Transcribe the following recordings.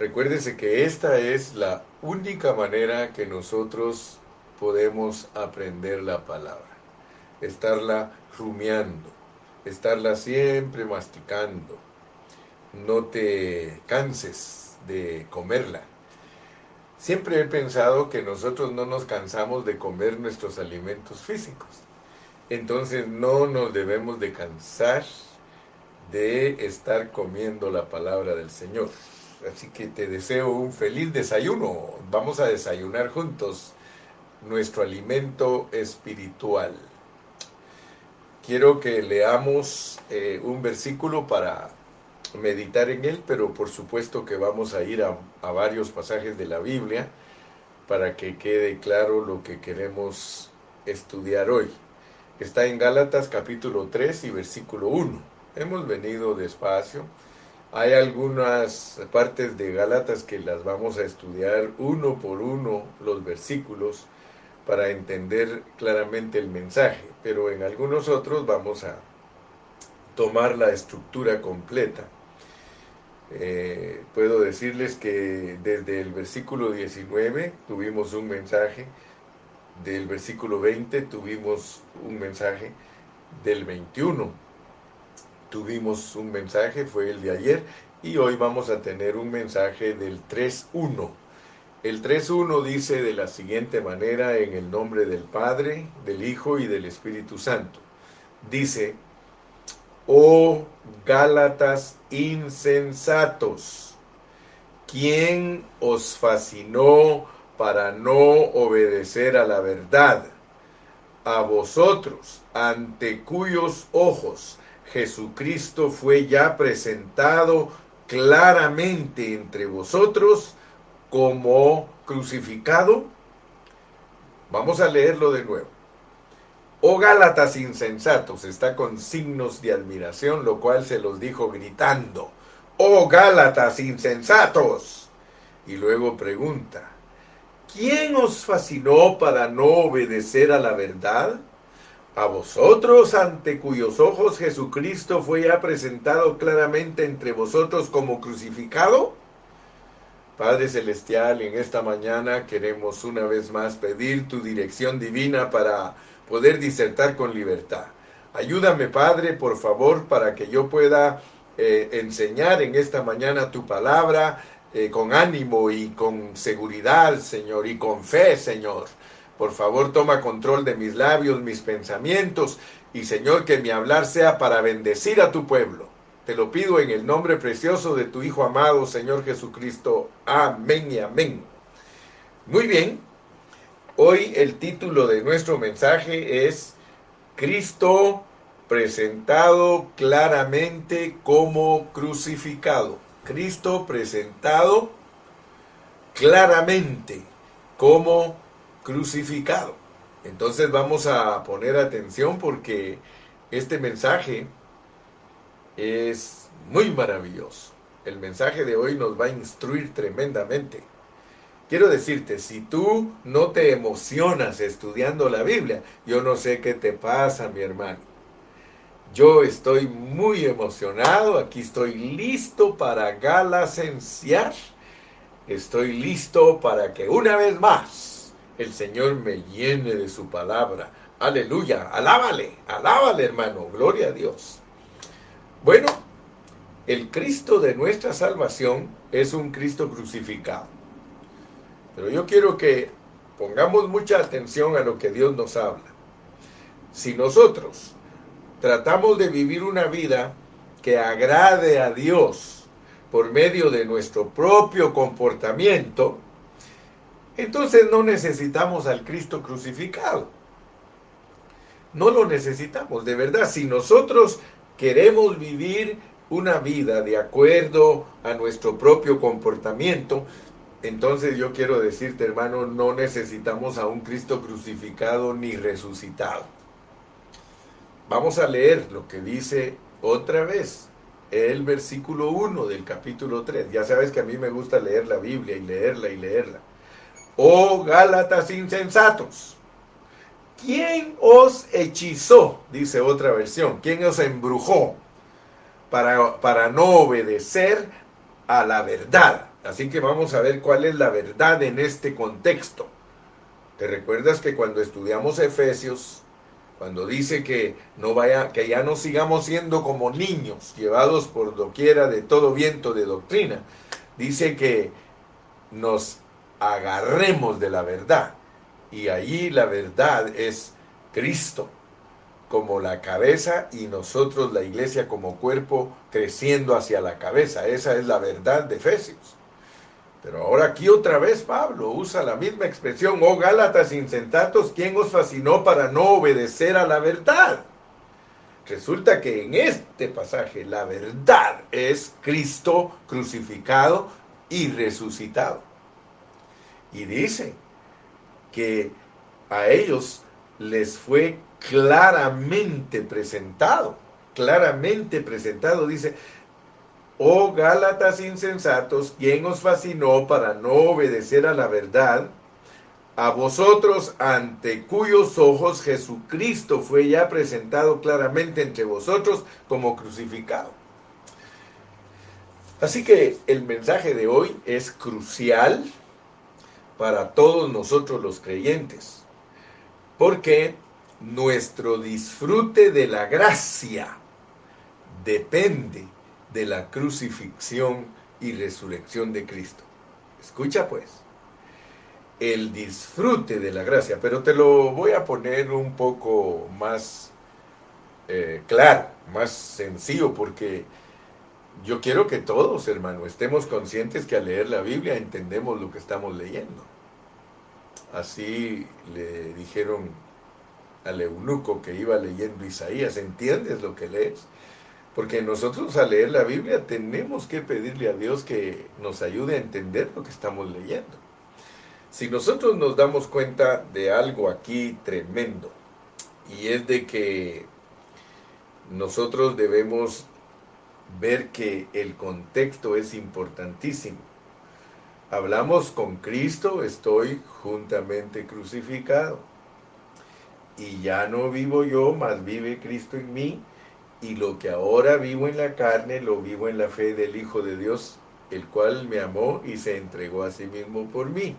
Recuérdese que esta es la única manera que nosotros podemos aprender la palabra. Estarla rumiando, estarla siempre masticando. No te canses de comerla. Siempre he pensado que nosotros no nos cansamos de comer nuestros alimentos físicos. Entonces no nos debemos de cansar de estar comiendo la palabra del Señor. Así que te deseo un feliz desayuno. Vamos a desayunar juntos nuestro alimento espiritual. Quiero que leamos eh, un versículo para meditar en él, pero por supuesto que vamos a ir a, a varios pasajes de la Biblia para que quede claro lo que queremos estudiar hoy. Está en Gálatas capítulo 3 y versículo 1. Hemos venido despacio hay algunas partes de Gálatas que las vamos a estudiar uno por uno los versículos para entender claramente el mensaje, pero en algunos otros vamos a tomar la estructura completa. Eh, puedo decirles que desde el versículo 19 tuvimos un mensaje, del versículo 20 tuvimos un mensaje, del 21 tuvimos un mensaje, fue el de ayer, y hoy vamos a tener un mensaje del 3.1. El 3.1 dice de la siguiente manera en el nombre del Padre, del Hijo y del Espíritu Santo. Dice, oh Gálatas insensatos, ¿quién os fascinó para no obedecer a la verdad? A vosotros, ante cuyos ojos Jesucristo fue ya presentado claramente entre vosotros como crucificado. Vamos a leerlo de nuevo. Oh Gálatas insensatos, está con signos de admiración, lo cual se los dijo gritando. Oh Gálatas insensatos. Y luego pregunta, ¿quién os fascinó para no obedecer a la verdad? A vosotros ante cuyos ojos Jesucristo fue ya presentado claramente entre vosotros como crucificado? Padre Celestial, en esta mañana queremos una vez más pedir tu dirección divina para poder disertar con libertad. Ayúdame, Padre, por favor, para que yo pueda eh, enseñar en esta mañana tu palabra eh, con ánimo y con seguridad, Señor, y con fe, Señor. Por favor, toma control de mis labios, mis pensamientos, y Señor, que mi hablar sea para bendecir a tu pueblo. Te lo pido en el nombre precioso de tu Hijo amado, Señor Jesucristo. Amén y amén. Muy bien, hoy el título de nuestro mensaje es Cristo presentado claramente como crucificado. Cristo presentado claramente como crucificado. Entonces vamos a poner atención porque este mensaje es muy maravilloso. El mensaje de hoy nos va a instruir tremendamente. Quiero decirte, si tú no te emocionas estudiando la Biblia, yo no sé qué te pasa, mi hermano. Yo estoy muy emocionado, aquí estoy listo para galacenciar. Estoy listo para que una vez más el Señor me llene de su palabra. Aleluya, alábale, alábale hermano, gloria a Dios. Bueno, el Cristo de nuestra salvación es un Cristo crucificado. Pero yo quiero que pongamos mucha atención a lo que Dios nos habla. Si nosotros tratamos de vivir una vida que agrade a Dios por medio de nuestro propio comportamiento, entonces no necesitamos al Cristo crucificado. No lo necesitamos, de verdad. Si nosotros queremos vivir una vida de acuerdo a nuestro propio comportamiento, entonces yo quiero decirte, hermano, no necesitamos a un Cristo crucificado ni resucitado. Vamos a leer lo que dice otra vez el versículo 1 del capítulo 3. Ya sabes que a mí me gusta leer la Biblia y leerla y leerla. Oh Gálatas insensatos, ¿quién os hechizó? Dice otra versión, ¿quién os embrujó para, para no obedecer a la verdad? Así que vamos a ver cuál es la verdad en este contexto. ¿Te recuerdas que cuando estudiamos Efesios, cuando dice que no vaya, que ya no sigamos siendo como niños, llevados por doquiera de todo viento de doctrina, dice que nos agarremos de la verdad. Y allí la verdad es Cristo como la cabeza y nosotros la iglesia como cuerpo creciendo hacia la cabeza. Esa es la verdad de Efesios. Pero ahora aquí otra vez Pablo usa la misma expresión, oh Gálatas insensatos, ¿quién os fascinó para no obedecer a la verdad? Resulta que en este pasaje la verdad es Cristo crucificado y resucitado. Y dice que a ellos les fue claramente presentado, claramente presentado, dice, oh Gálatas insensatos, ¿quién os fascinó para no obedecer a la verdad? A vosotros ante cuyos ojos Jesucristo fue ya presentado claramente entre vosotros como crucificado. Así que el mensaje de hoy es crucial para todos nosotros los creyentes, porque nuestro disfrute de la gracia depende de la crucifixión y resurrección de Cristo. Escucha pues, el disfrute de la gracia, pero te lo voy a poner un poco más eh, claro, más sencillo, porque yo quiero que todos, hermano, estemos conscientes que al leer la Biblia entendemos lo que estamos leyendo. Así le dijeron al eunuco que iba leyendo Isaías, ¿entiendes lo que lees? Porque nosotros al leer la Biblia tenemos que pedirle a Dios que nos ayude a entender lo que estamos leyendo. Si nosotros nos damos cuenta de algo aquí tremendo, y es de que nosotros debemos ver que el contexto es importantísimo. Hablamos con Cristo, estoy juntamente crucificado y ya no vivo yo, mas vive Cristo en mí, y lo que ahora vivo en la carne, lo vivo en la fe del Hijo de Dios, el cual me amó y se entregó a sí mismo por mí.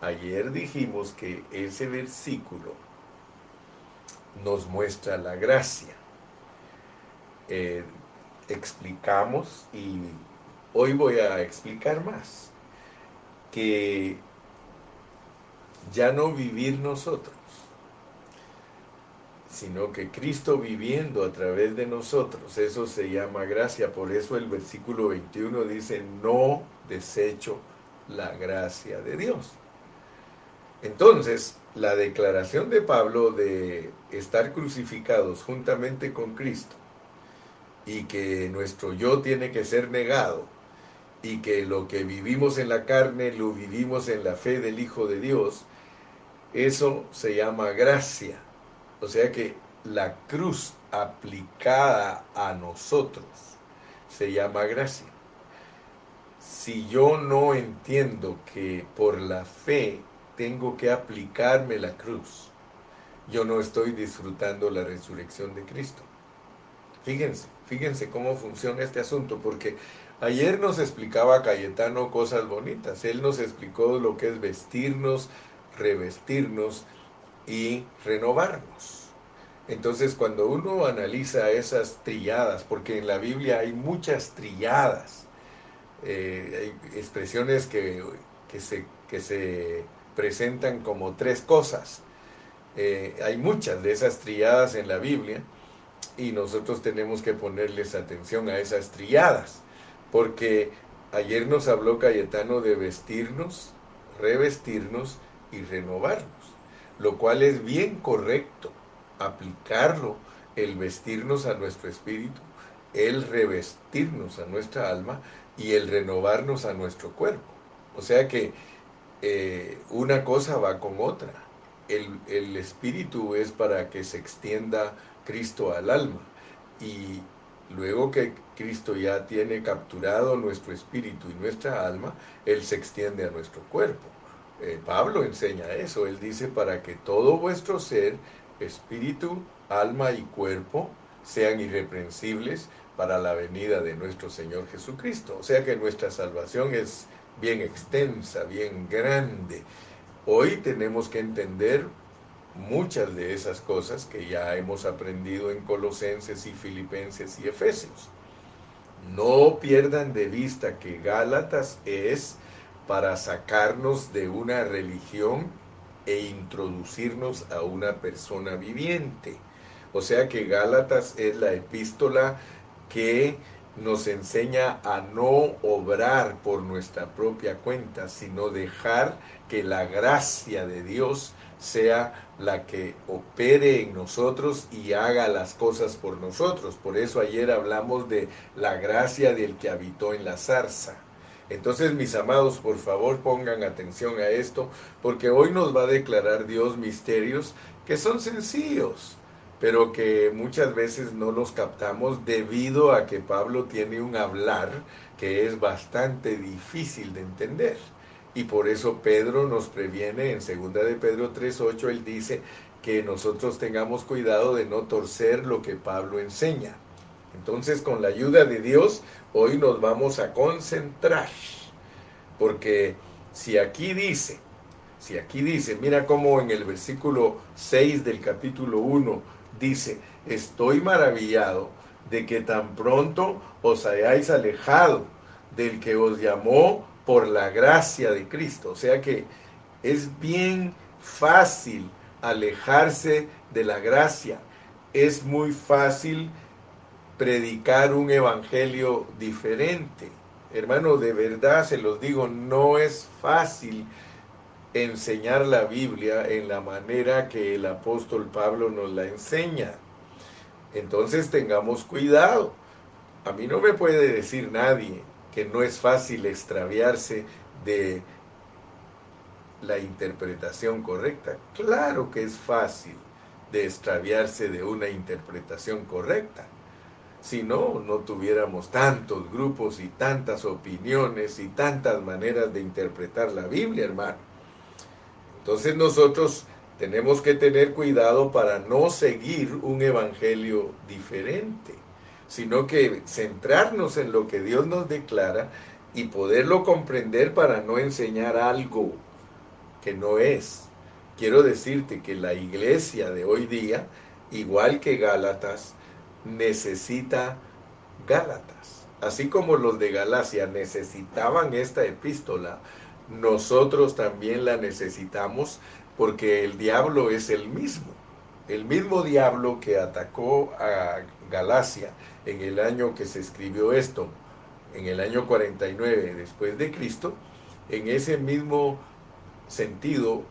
Ayer dijimos que ese versículo nos muestra la gracia. Eh, explicamos y hoy voy a explicar más que ya no vivir nosotros, sino que Cristo viviendo a través de nosotros. Eso se llama gracia. Por eso el versículo 21 dice, no desecho la gracia de Dios. Entonces, la declaración de Pablo de estar crucificados juntamente con Cristo y que nuestro yo tiene que ser negado y que lo que vivimos en la carne lo vivimos en la fe del Hijo de Dios, eso se llama gracia. O sea que la cruz aplicada a nosotros se llama gracia. Si yo no entiendo que por la fe tengo que aplicarme la cruz, yo no estoy disfrutando la resurrección de Cristo. Fíjense, fíjense cómo funciona este asunto, porque ayer nos explicaba Cayetano cosas bonitas. Él nos explicó lo que es vestirnos, revestirnos, y renovarnos. Entonces, cuando uno analiza esas trilladas, porque en la Biblia hay muchas trilladas, eh, hay expresiones que, se, que se presentan como tres cosas. Eh, hay muchas de esas trilladas en la Biblia y nosotros tenemos que ponerles atención a esas trilladas, porque ayer nos habló Cayetano de vestirnos, revestirnos y renovarnos lo cual es bien correcto aplicarlo, el vestirnos a nuestro espíritu, el revestirnos a nuestra alma y el renovarnos a nuestro cuerpo. O sea que eh, una cosa va con otra. El, el espíritu es para que se extienda Cristo al alma y luego que Cristo ya tiene capturado nuestro espíritu y nuestra alma, Él se extiende a nuestro cuerpo. Eh, Pablo enseña eso, él dice, para que todo vuestro ser, espíritu, alma y cuerpo, sean irreprensibles para la venida de nuestro Señor Jesucristo. O sea que nuestra salvación es bien extensa, bien grande. Hoy tenemos que entender muchas de esas cosas que ya hemos aprendido en Colosenses y Filipenses y Efesios. No pierdan de vista que Gálatas es para sacarnos de una religión e introducirnos a una persona viviente. O sea que Gálatas es la epístola que nos enseña a no obrar por nuestra propia cuenta, sino dejar que la gracia de Dios sea la que opere en nosotros y haga las cosas por nosotros. Por eso ayer hablamos de la gracia del que habitó en la zarza. Entonces, mis amados, por favor pongan atención a esto, porque hoy nos va a declarar Dios misterios que son sencillos, pero que muchas veces no los captamos debido a que Pablo tiene un hablar que es bastante difícil de entender. Y por eso Pedro nos previene en 2 de Pedro 3.8, él dice que nosotros tengamos cuidado de no torcer lo que Pablo enseña. Entonces, con la ayuda de Dios, hoy nos vamos a concentrar. Porque si aquí dice, si aquí dice, mira cómo en el versículo 6 del capítulo 1 dice, estoy maravillado de que tan pronto os hayáis alejado del que os llamó por la gracia de Cristo. O sea que es bien fácil alejarse de la gracia. Es muy fácil predicar un evangelio diferente. Hermano, de verdad se los digo, no es fácil enseñar la Biblia en la manera que el apóstol Pablo nos la enseña. Entonces tengamos cuidado. A mí no me puede decir nadie que no es fácil extraviarse de la interpretación correcta. Claro que es fácil de extraviarse de una interpretación correcta. Si no, no tuviéramos tantos grupos y tantas opiniones y tantas maneras de interpretar la Biblia, hermano. Entonces nosotros tenemos que tener cuidado para no seguir un evangelio diferente sino que centrarnos en lo que Dios nos declara y poderlo comprender para no enseñar algo que no es. Quiero decirte que la iglesia de hoy día, igual que Gálatas, necesita Gálatas. Así como los de Galacia necesitaban esta epístola, nosotros también la necesitamos porque el diablo es el mismo. El mismo diablo que atacó a Galacia en el año que se escribió esto, en el año 49 después de Cristo, en ese mismo sentido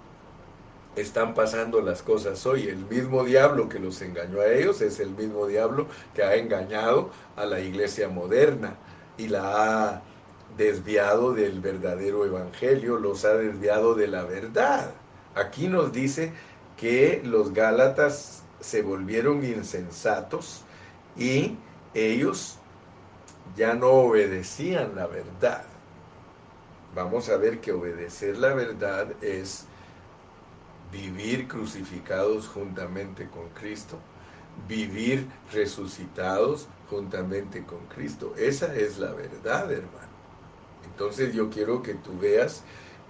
están pasando las cosas hoy. El mismo diablo que los engañó a ellos es el mismo diablo que ha engañado a la iglesia moderna y la ha desviado del verdadero evangelio, los ha desviado de la verdad. Aquí nos dice que los Gálatas se volvieron insensatos y ellos ya no obedecían la verdad. Vamos a ver que obedecer la verdad es vivir crucificados juntamente con Cristo, vivir resucitados juntamente con Cristo. Esa es la verdad, hermano. Entonces yo quiero que tú veas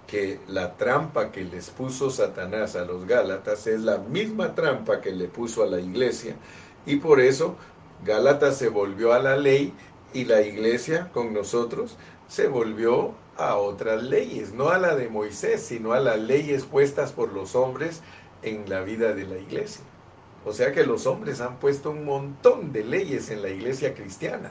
que la trampa que les puso Satanás a los Gálatas es la misma trampa que le puso a la iglesia y por eso Gálatas se volvió a la ley y la iglesia con nosotros se volvió a otras leyes, no a la de Moisés, sino a las leyes puestas por los hombres en la vida de la iglesia. O sea que los hombres han puesto un montón de leyes en la iglesia cristiana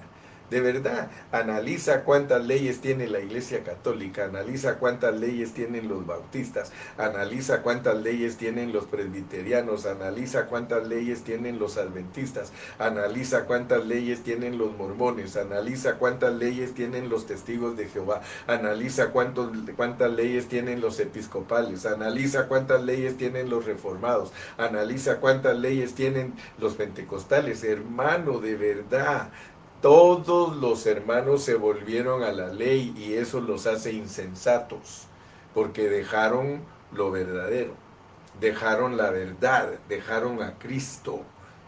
de verdad, analiza cuántas leyes tiene la Iglesia Católica, analiza cuántas leyes tienen los bautistas, analiza cuántas leyes tienen los presbiterianos, analiza cuántas leyes tienen los adventistas, analiza cuántas leyes tienen los mormones, analiza cuántas leyes tienen los testigos de Jehová, analiza cuántos, cuántas leyes tienen los episcopales, analiza cuántas leyes tienen los reformados, analiza cuántas leyes tienen los pentecostales, hermano, de verdad, todos los hermanos se volvieron a la ley y eso los hace insensatos, porque dejaron lo verdadero, dejaron la verdad, dejaron a Cristo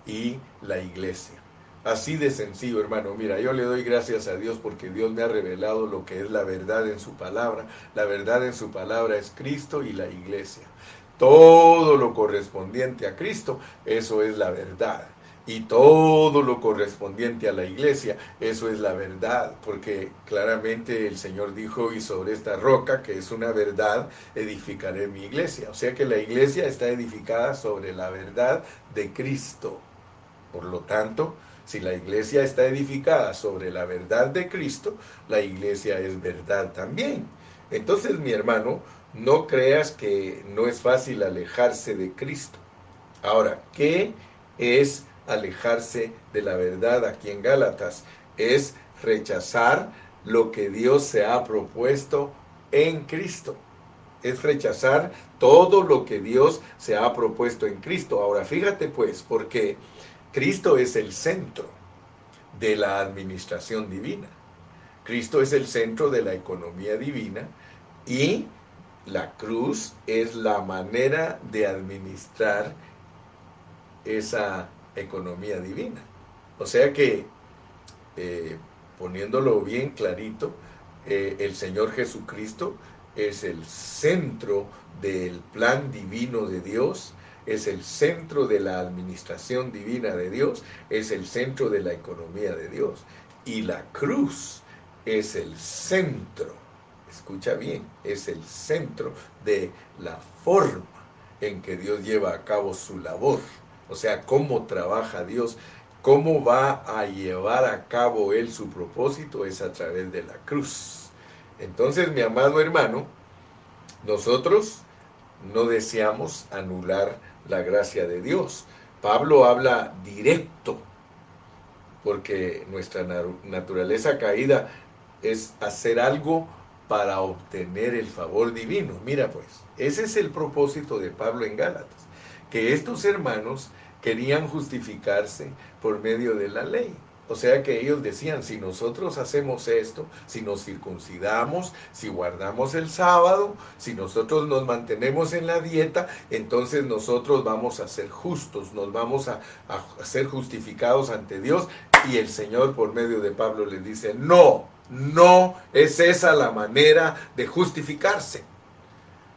y la iglesia. Así de sencillo, hermano. Mira, yo le doy gracias a Dios porque Dios me ha revelado lo que es la verdad en su palabra. La verdad en su palabra es Cristo y la iglesia. Todo lo correspondiente a Cristo, eso es la verdad. Y todo lo correspondiente a la iglesia, eso es la verdad, porque claramente el Señor dijo, y sobre esta roca, que es una verdad, edificaré mi iglesia. O sea que la iglesia está edificada sobre la verdad de Cristo. Por lo tanto, si la iglesia está edificada sobre la verdad de Cristo, la iglesia es verdad también. Entonces, mi hermano, no creas que no es fácil alejarse de Cristo. Ahora, ¿qué es alejarse de la verdad aquí en Gálatas? Es rechazar lo que Dios se ha propuesto en Cristo. Es rechazar todo lo que Dios se ha propuesto en Cristo. Ahora, fíjate pues, porque Cristo es el centro de la administración divina. Cristo es el centro de la economía divina y la cruz es la manera de administrar esa economía divina. O sea que, eh, poniéndolo bien clarito, eh, el Señor Jesucristo es el centro del plan divino de Dios, es el centro de la administración divina de Dios, es el centro de la economía de Dios. Y la cruz es el centro escucha bien, es el centro de la forma en que Dios lleva a cabo su labor. O sea, cómo trabaja Dios, cómo va a llevar a cabo Él su propósito es a través de la cruz. Entonces, mi amado hermano, nosotros no deseamos anular la gracia de Dios. Pablo habla directo, porque nuestra naturaleza caída es hacer algo para obtener el favor divino. Mira pues, ese es el propósito de Pablo en Gálatas, que estos hermanos querían justificarse por medio de la ley. O sea que ellos decían, si nosotros hacemos esto, si nos circuncidamos, si guardamos el sábado, si nosotros nos mantenemos en la dieta, entonces nosotros vamos a ser justos, nos vamos a, a ser justificados ante Dios. Y el Señor por medio de Pablo les dice, no, no es esa la manera de justificarse.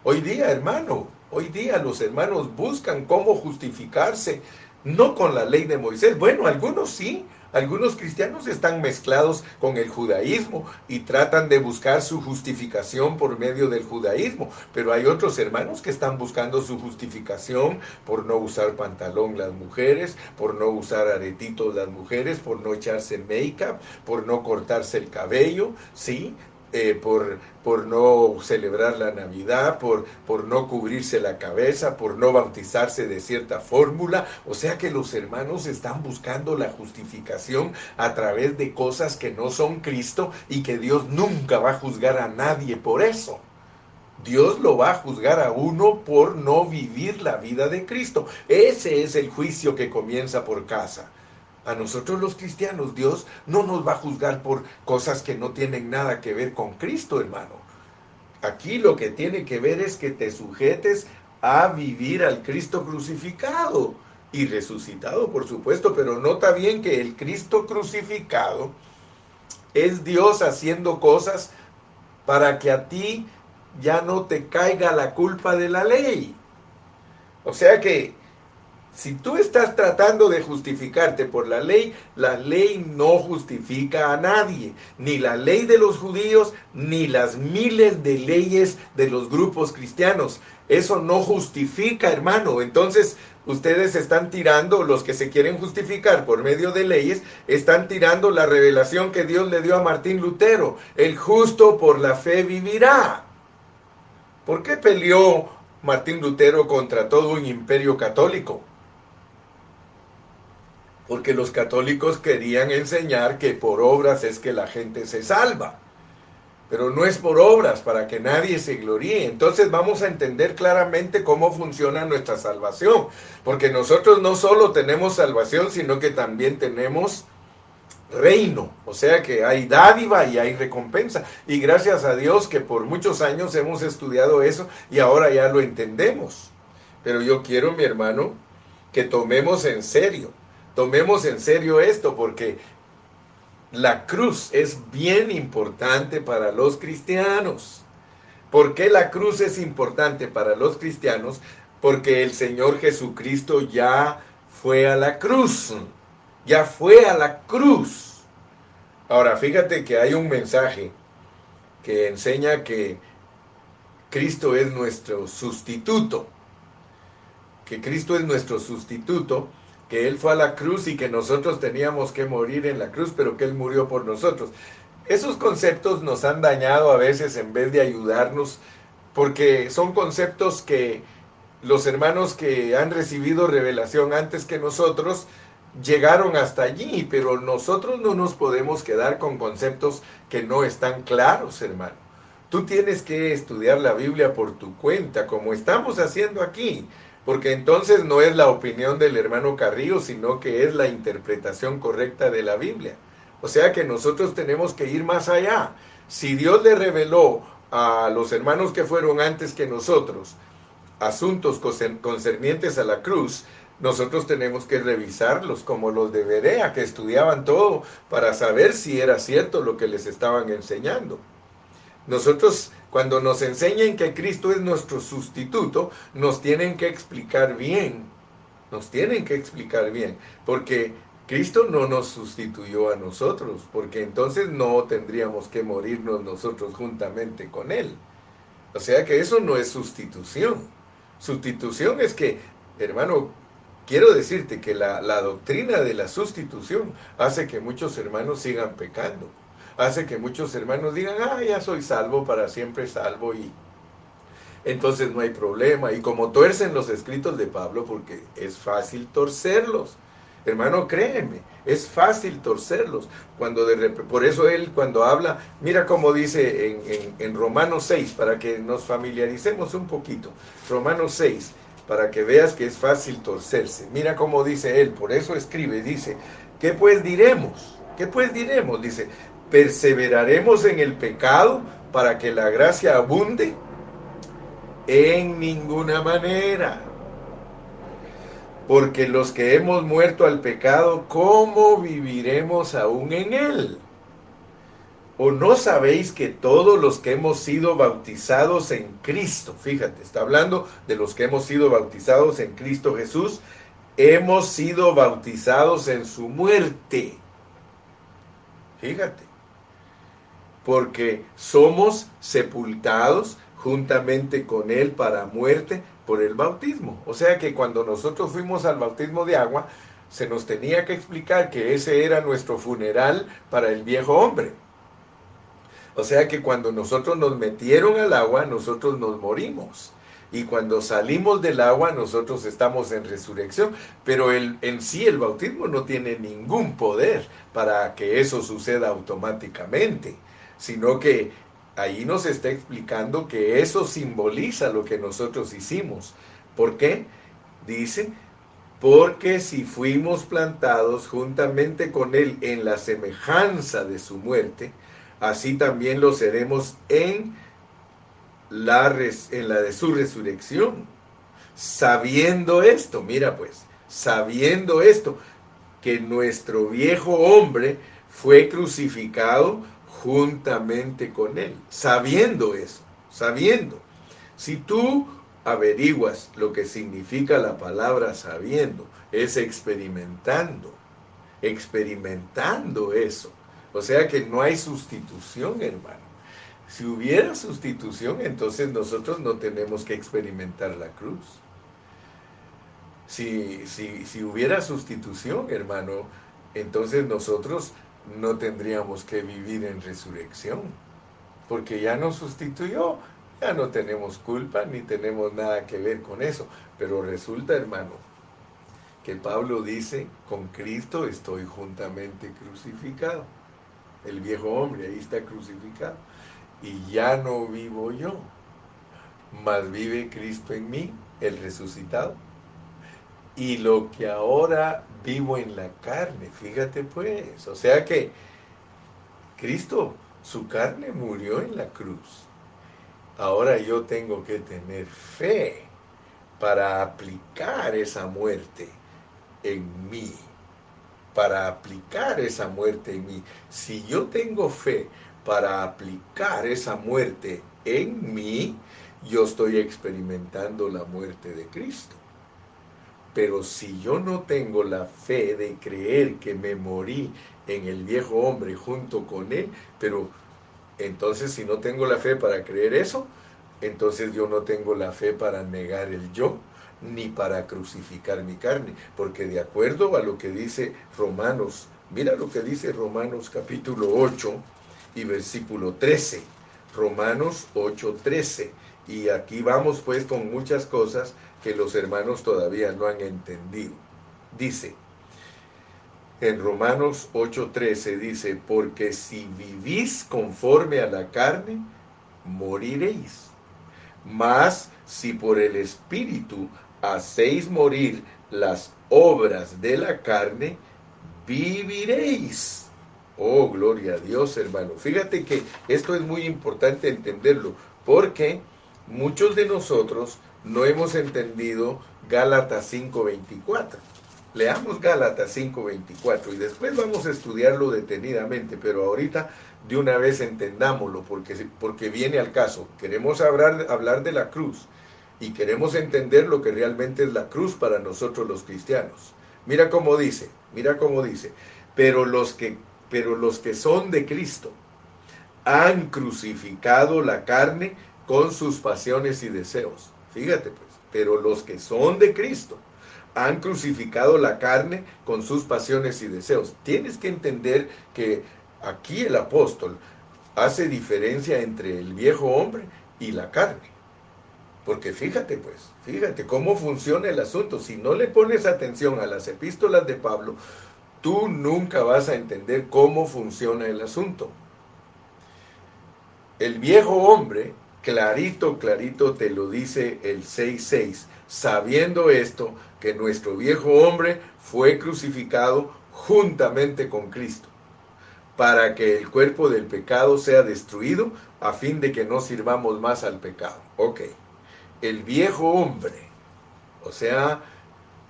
Hoy día, hermano, hoy día los hermanos buscan cómo justificarse, no con la ley de Moisés. Bueno, algunos sí, algunos cristianos están mezclados con el judaísmo y tratan de buscar su justificación por medio del judaísmo, pero hay otros hermanos que están buscando su justificación por no usar pantalón las mujeres, por no usar aretitos las mujeres, por no echarse make-up, por no cortarse el cabello, ¿sí? Eh, por, por no celebrar la Navidad, por, por no cubrirse la cabeza, por no bautizarse de cierta fórmula. O sea que los hermanos están buscando la justificación a través de cosas que no son Cristo y que Dios nunca va a juzgar a nadie por eso. Dios lo va a juzgar a uno por no vivir la vida de Cristo. Ese es el juicio que comienza por casa. A nosotros los cristianos Dios no nos va a juzgar por cosas que no tienen nada que ver con Cristo, hermano. Aquí lo que tiene que ver es que te sujetes a vivir al Cristo crucificado y resucitado, por supuesto, pero nota bien que el Cristo crucificado es Dios haciendo cosas para que a ti ya no te caiga la culpa de la ley. O sea que si tú estás tratando de justificarte por la ley, la ley no justifica a nadie, ni la ley de los judíos, ni las miles de leyes de los grupos cristianos. Eso no justifica, hermano. Entonces, ustedes están tirando, los que se quieren justificar por medio de leyes, están tirando la revelación que Dios le dio a Martín Lutero. El justo por la fe vivirá. ¿Por qué peleó Martín Lutero contra todo un imperio católico? Porque los católicos querían enseñar que por obras es que la gente se salva. Pero no es por obras para que nadie se gloríe. Entonces vamos a entender claramente cómo funciona nuestra salvación. Porque nosotros no solo tenemos salvación, sino que también tenemos reino. O sea que hay dádiva y hay recompensa. Y gracias a Dios que por muchos años hemos estudiado eso y ahora ya lo entendemos. Pero yo quiero, mi hermano, que tomemos en serio tomemos en serio esto porque la cruz es bien importante para los cristianos. ¿Por qué la cruz es importante para los cristianos? Porque el Señor Jesucristo ya fue a la cruz. Ya fue a la cruz. Ahora, fíjate que hay un mensaje que enseña que Cristo es nuestro sustituto. Que Cristo es nuestro sustituto que Él fue a la cruz y que nosotros teníamos que morir en la cruz, pero que Él murió por nosotros. Esos conceptos nos han dañado a veces en vez de ayudarnos, porque son conceptos que los hermanos que han recibido revelación antes que nosotros llegaron hasta allí, pero nosotros no nos podemos quedar con conceptos que no están claros, hermano. Tú tienes que estudiar la Biblia por tu cuenta, como estamos haciendo aquí porque entonces no es la opinión del hermano Carrillo, sino que es la interpretación correcta de la Biblia. O sea que nosotros tenemos que ir más allá. Si Dios le reveló a los hermanos que fueron antes que nosotros asuntos concernientes a la cruz, nosotros tenemos que revisarlos como los de Berea, que estudiaban todo para saber si era cierto lo que les estaban enseñando. Nosotros cuando nos enseñen que Cristo es nuestro sustituto, nos tienen que explicar bien, nos tienen que explicar bien, porque Cristo no nos sustituyó a nosotros, porque entonces no tendríamos que morirnos nosotros juntamente con Él. O sea que eso no es sustitución. Sustitución es que, hermano, quiero decirte que la, la doctrina de la sustitución hace que muchos hermanos sigan pecando hace que muchos hermanos digan, ah, ya soy salvo, para siempre salvo y entonces no hay problema. Y como tuercen los escritos de Pablo, porque es fácil torcerlos. Hermano, créeme, es fácil torcerlos. Cuando por eso él cuando habla, mira cómo dice en, en Romanos 6, para que nos familiaricemos un poquito. Romanos 6, para que veas que es fácil torcerse. Mira cómo dice él, por eso escribe, dice, ¿qué pues diremos? ¿Qué pues diremos? Dice, ¿Perseveraremos en el pecado para que la gracia abunde? En ninguna manera. Porque los que hemos muerto al pecado, ¿cómo viviremos aún en él? ¿O no sabéis que todos los que hemos sido bautizados en Cristo, fíjate, está hablando de los que hemos sido bautizados en Cristo Jesús, hemos sido bautizados en su muerte? Fíjate porque somos sepultados juntamente con Él para muerte por el bautismo. O sea que cuando nosotros fuimos al bautismo de agua, se nos tenía que explicar que ese era nuestro funeral para el viejo hombre. O sea que cuando nosotros nos metieron al agua, nosotros nos morimos. Y cuando salimos del agua, nosotros estamos en resurrección. Pero en sí el bautismo no tiene ningún poder para que eso suceda automáticamente sino que ahí nos está explicando que eso simboliza lo que nosotros hicimos. ¿Por qué? Dice, porque si fuimos plantados juntamente con Él en la semejanza de su muerte, así también lo seremos en la, en la de su resurrección. Sabiendo esto, mira pues, sabiendo esto, que nuestro viejo hombre fue crucificado juntamente con Él, sabiendo eso, sabiendo. Si tú averiguas lo que significa la palabra sabiendo, es experimentando, experimentando eso. O sea que no hay sustitución, hermano. Si hubiera sustitución, entonces nosotros no tenemos que experimentar la cruz. Si, si, si hubiera sustitución, hermano, entonces nosotros no tendríamos que vivir en resurrección, porque ya nos sustituyó, ya no tenemos culpa ni tenemos nada que ver con eso. Pero resulta, hermano, que Pablo dice, con Cristo estoy juntamente crucificado. El viejo hombre ahí está crucificado. Y ya no vivo yo, mas vive Cristo en mí, el resucitado. Y lo que ahora vivo en la carne. Fíjate pues, o sea que Cristo, su carne murió en la cruz. Ahora yo tengo que tener fe para aplicar esa muerte en mí. para aplicar esa muerte en mí. Si yo tengo fe para aplicar esa muerte en mí, yo estoy experimentando la muerte de Cristo. Pero si yo no tengo la fe de creer que me morí en el viejo hombre junto con él, pero entonces si no tengo la fe para creer eso, entonces yo no tengo la fe para negar el yo, ni para crucificar mi carne, porque de acuerdo a lo que dice Romanos, mira lo que dice Romanos capítulo 8 y versículo 13, Romanos 8, 13, y aquí vamos pues con muchas cosas que los hermanos todavía no han entendido. Dice, en Romanos 8:13 dice, porque si vivís conforme a la carne, moriréis. Mas si por el Espíritu hacéis morir las obras de la carne, viviréis. Oh, gloria a Dios, hermano. Fíjate que esto es muy importante entenderlo, porque muchos de nosotros no hemos entendido Gálatas 5:24. Leamos Gálatas 5:24 y después vamos a estudiarlo detenidamente, pero ahorita de una vez entendámoslo porque, porque viene al caso. Queremos hablar, hablar de la cruz y queremos entender lo que realmente es la cruz para nosotros los cristianos. Mira cómo dice, mira cómo dice, pero los que, pero los que son de Cristo han crucificado la carne con sus pasiones y deseos. Fíjate pues, pero los que son de Cristo han crucificado la carne con sus pasiones y deseos. Tienes que entender que aquí el apóstol hace diferencia entre el viejo hombre y la carne. Porque fíjate pues, fíjate cómo funciona el asunto. Si no le pones atención a las epístolas de Pablo, tú nunca vas a entender cómo funciona el asunto. El viejo hombre, clarito, clarito te lo dice el 6.6, sabiendo esto, que nuestro viejo hombre fue crucificado juntamente con Cristo, para que el cuerpo del pecado sea destruido, a fin de que no sirvamos más al pecado. Ok el viejo hombre, o sea,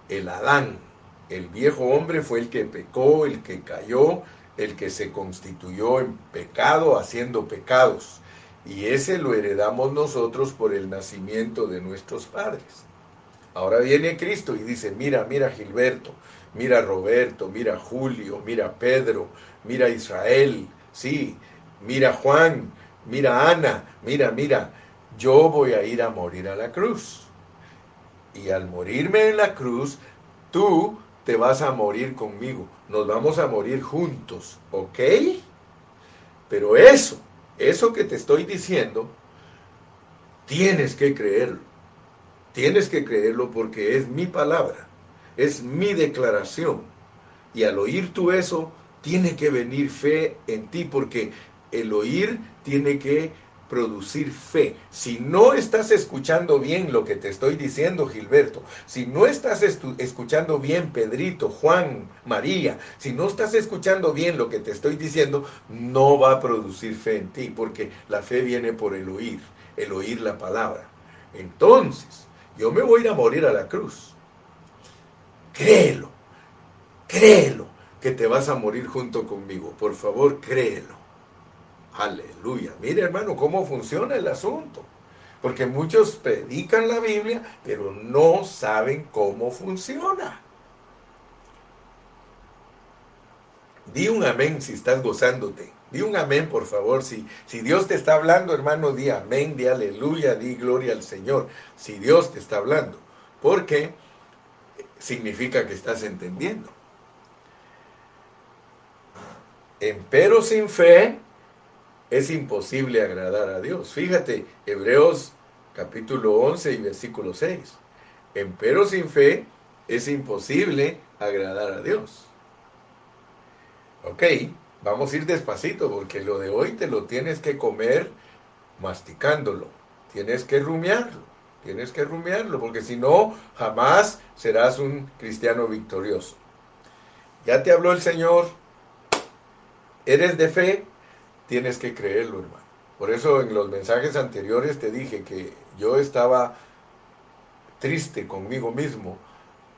el Adán, el viejo hombre fue el que pecó, el que cayó, el que se constituyó en pecado haciendo pecados. Y ese lo heredamos nosotros por el nacimiento de nuestros padres. Ahora viene Cristo y dice, mira, mira Gilberto, mira Roberto, mira Julio, mira Pedro, mira Israel, sí, mira Juan, mira Ana, mira, mira, yo voy a ir a morir a la cruz. Y al morirme en la cruz, tú te vas a morir conmigo. Nos vamos a morir juntos, ¿ok? Pero eso, eso que te estoy diciendo, tienes que creerlo. Tienes que creerlo porque es mi palabra, es mi declaración. Y al oír tú eso, tiene que venir fe en ti porque el oír tiene que producir fe. Si no estás escuchando bien lo que te estoy diciendo, Gilberto, si no estás escuchando bien, Pedrito, Juan, María, si no estás escuchando bien lo que te estoy diciendo, no va a producir fe en ti, porque la fe viene por el oír, el oír la palabra. Entonces, yo me voy a ir a morir a la cruz. Créelo, créelo que te vas a morir junto conmigo. Por favor, créelo. Aleluya. Mire hermano cómo funciona el asunto. Porque muchos predican la Biblia, pero no saben cómo funciona. Di un amén si estás gozándote. Di un amén, por favor. Si, si Dios te está hablando, hermano, di amén, di aleluya, di gloria al Señor. Si Dios te está hablando. Porque significa que estás entendiendo. Empero sin fe es imposible agradar a Dios. Fíjate, Hebreos capítulo 11 y versículo 6. Empero sin fe es imposible agradar a Dios. Ok, vamos a ir despacito porque lo de hoy te lo tienes que comer masticándolo. Tienes que rumiarlo. Tienes que rumiarlo porque si no, jamás serás un cristiano victorioso. Ya te habló el Señor. ¿Eres de fe? Tienes que creerlo, hermano. Por eso en los mensajes anteriores te dije que yo estaba triste conmigo mismo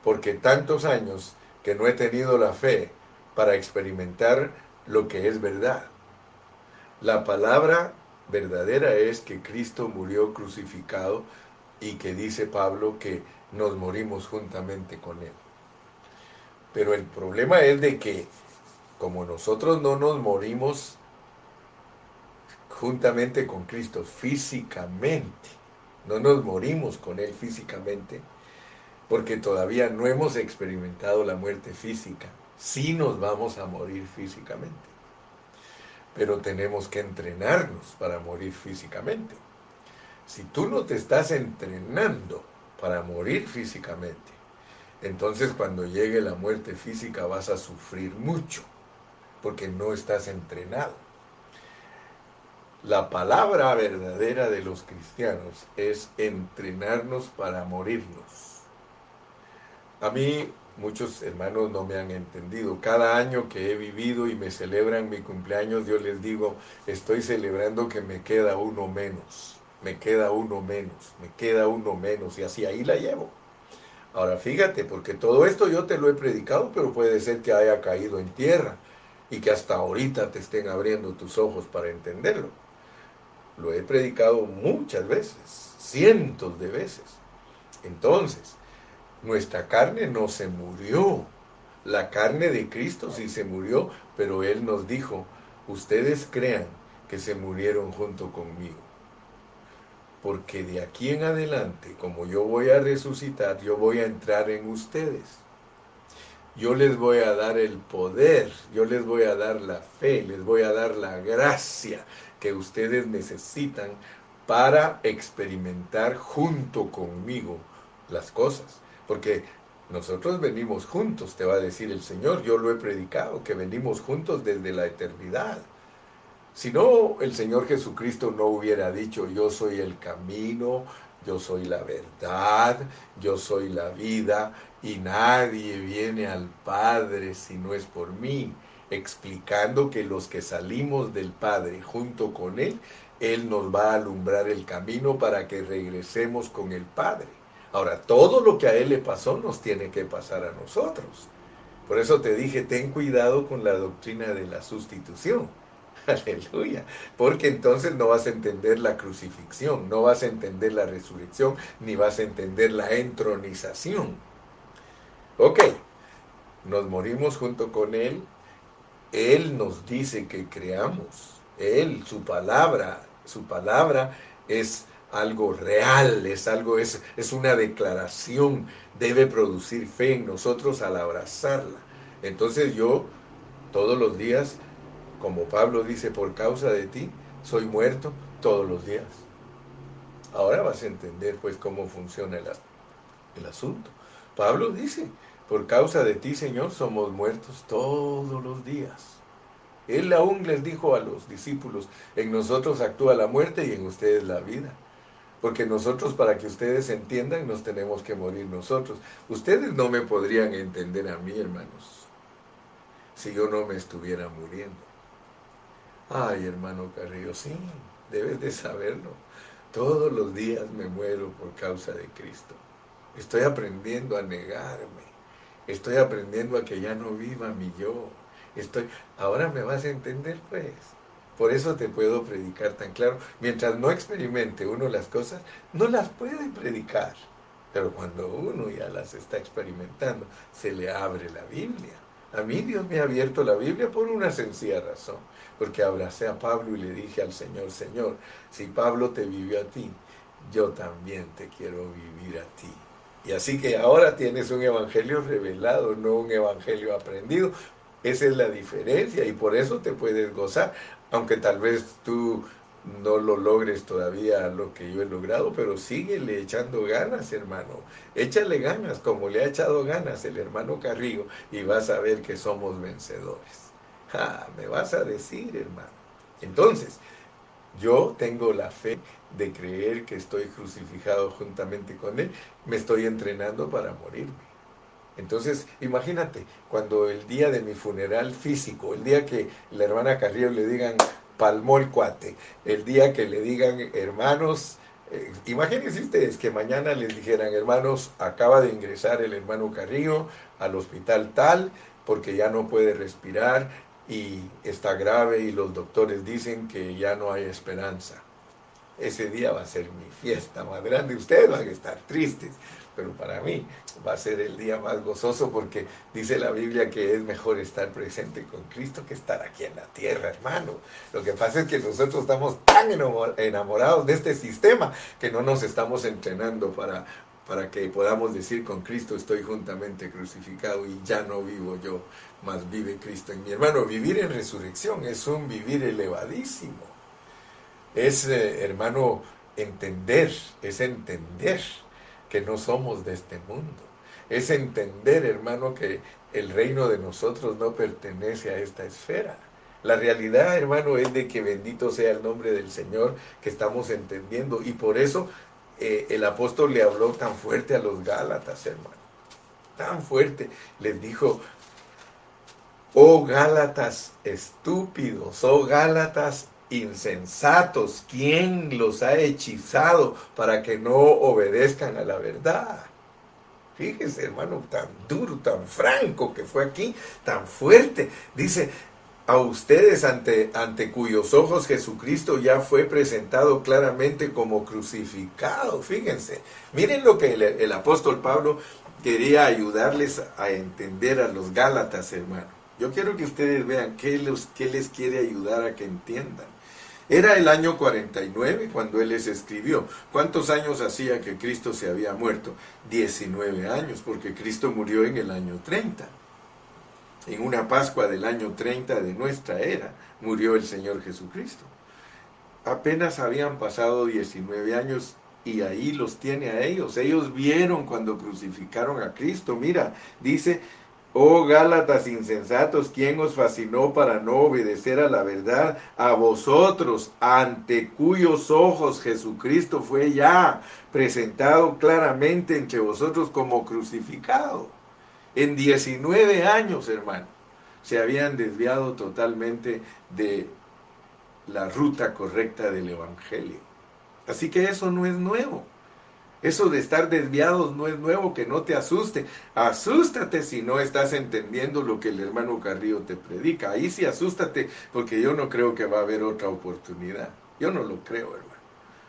porque tantos años que no he tenido la fe para experimentar lo que es verdad. La palabra verdadera es que Cristo murió crucificado y que dice Pablo que nos morimos juntamente con Él. Pero el problema es de que como nosotros no nos morimos juntamente con Cristo físicamente, no nos morimos con Él físicamente, porque todavía no hemos experimentado la muerte física, sí nos vamos a morir físicamente, pero tenemos que entrenarnos para morir físicamente. Si tú no te estás entrenando para morir físicamente, entonces cuando llegue la muerte física vas a sufrir mucho, porque no estás entrenado. La palabra verdadera de los cristianos es entrenarnos para morirnos. A mí muchos hermanos no me han entendido. Cada año que he vivido y me celebran mi cumpleaños, yo les digo, estoy celebrando que me queda uno menos, me queda uno menos, me queda uno menos, y así ahí la llevo. Ahora fíjate, porque todo esto yo te lo he predicado, pero puede ser que haya caído en tierra y que hasta ahorita te estén abriendo tus ojos para entenderlo. Lo he predicado muchas veces, cientos de veces. Entonces, nuestra carne no se murió. La carne de Cristo sí se murió, pero Él nos dijo, ustedes crean que se murieron junto conmigo. Porque de aquí en adelante, como yo voy a resucitar, yo voy a entrar en ustedes. Yo les voy a dar el poder, yo les voy a dar la fe, les voy a dar la gracia que ustedes necesitan para experimentar junto conmigo las cosas. Porque nosotros venimos juntos, te va a decir el Señor. Yo lo he predicado, que venimos juntos desde la eternidad. Si no, el Señor Jesucristo no hubiera dicho, yo soy el camino, yo soy la verdad, yo soy la vida, y nadie viene al Padre si no es por mí, explicando que los que salimos del Padre junto con Él, Él nos va a alumbrar el camino para que regresemos con el Padre. Ahora, todo lo que a él le pasó nos tiene que pasar a nosotros. Por eso te dije, ten cuidado con la doctrina de la sustitución. Aleluya. Porque entonces no vas a entender la crucifixión, no vas a entender la resurrección, ni vas a entender la entronización. Ok, nos morimos junto con Él. Él nos dice que creamos. Él, su palabra, su palabra es algo real, es algo, es, es una declaración, debe producir fe en nosotros al abrazarla. Entonces yo todos los días, como Pablo dice, por causa de ti, soy muerto todos los días. Ahora vas a entender pues cómo funciona el, el asunto. Pablo dice, por causa de ti, Señor, somos muertos todos los días. Él aún les dijo a los discípulos, en nosotros actúa la muerte y en ustedes la vida. Porque nosotros, para que ustedes entiendan, nos tenemos que morir nosotros. Ustedes no me podrían entender a mí, hermanos, si yo no me estuviera muriendo. Ay, hermano Carrillo, sí, debes de saberlo. Todos los días me muero por causa de Cristo. Estoy aprendiendo a negarme. Estoy aprendiendo a que ya no viva mi yo. Estoy, ahora me vas a entender, pues. Por eso te puedo predicar tan claro. Mientras no experimente uno las cosas, no las puede predicar. Pero cuando uno ya las está experimentando, se le abre la Biblia. A mí Dios me ha abierto la Biblia por una sencilla razón. Porque abracé a Pablo y le dije al Señor, Señor, si Pablo te vivió a ti, yo también te quiero vivir a ti. Y así que ahora tienes un evangelio revelado, no un evangelio aprendido. Esa es la diferencia y por eso te puedes gozar aunque tal vez tú no lo logres todavía lo que yo he logrado, pero síguele echando ganas, hermano. Échale ganas como le ha echado ganas el hermano Carrillo y vas a ver que somos vencedores. Me vas a decir, hermano. Entonces, yo tengo la fe de creer que estoy crucificado juntamente con Él. Me estoy entrenando para morirme. Entonces, imagínate, cuando el día de mi funeral físico, el día que la hermana Carrillo le digan, palmó el cuate, el día que le digan, hermanos, eh, imagínense ustedes que mañana les dijeran, hermanos, acaba de ingresar el hermano Carrillo al hospital tal porque ya no puede respirar y está grave y los doctores dicen que ya no hay esperanza. Ese día va a ser mi fiesta más grande. Ustedes van a estar tristes, pero para mí va a ser el día más gozoso porque dice la Biblia que es mejor estar presente con Cristo que estar aquí en la tierra, hermano. Lo que pasa es que nosotros estamos tan enamorados de este sistema que no nos estamos entrenando para, para que podamos decir con Cristo estoy juntamente crucificado y ya no vivo yo, mas vive Cristo en mi hermano. Vivir en resurrección es un vivir elevadísimo. Es, eh, hermano, entender, es entender que no somos de este mundo. Es entender, hermano, que el reino de nosotros no pertenece a esta esfera. La realidad, hermano, es de que bendito sea el nombre del Señor que estamos entendiendo. Y por eso eh, el apóstol le habló tan fuerte a los Gálatas, hermano. Tan fuerte. Les dijo, oh Gálatas estúpidos, oh Gálatas insensatos, ¿quién los ha hechizado para que no obedezcan a la verdad? Fíjese, hermano, tan duro, tan franco que fue aquí, tan fuerte. Dice, a ustedes ante, ante cuyos ojos Jesucristo ya fue presentado claramente como crucificado. Fíjense, miren lo que el, apóstol Pablo quería ayudarles a entender a los Gálatas, hermano. Yo quiero que ustedes vean qué, les quiere ayudar a que entiendan. Era el año 49 cuando él les escribió. ¿Cuántos años hacía que Cristo se había muerto? 19 años, porque Cristo murió en el año 30. En una Pascua del año 30 de nuestra era murió el Señor Jesucristo. Apenas habían pasado 19 años y ahí los tiene a ellos. Ellos vieron cuando crucificaron a Cristo. Mira, dice Oh Gálatas insensatos, ¿quién os fascinó para no obedecer a la verdad? A vosotros, ante cuyos ojos Jesucristo fue ya presentado claramente entre vosotros como crucificado. En 19 años, hermano, se habían desviado totalmente de la ruta correcta del Evangelio. Así que eso no es nuevo. Eso de estar desviados no es nuevo, que no te asuste. Asústate si no estás entendiendo lo que el hermano Carrillo te predica. Ahí sí asústate, porque yo no creo que va a haber otra oportunidad. Yo no lo creo, hermano.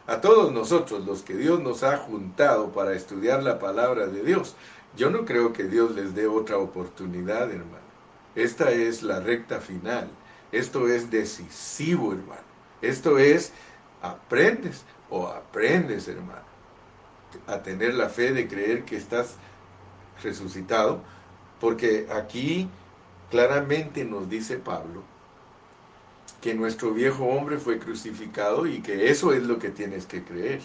A todos nosotros, los que Dios nos ha juntado para estudiar la palabra de Dios, yo no creo que Dios les dé otra oportunidad, hermano. Esta es la recta final. Esto es decisivo, hermano. Esto es, aprendes o aprendes, hermano a tener la fe de creer que estás resucitado, porque aquí claramente nos dice Pablo que nuestro viejo hombre fue crucificado y que eso es lo que tienes que creer.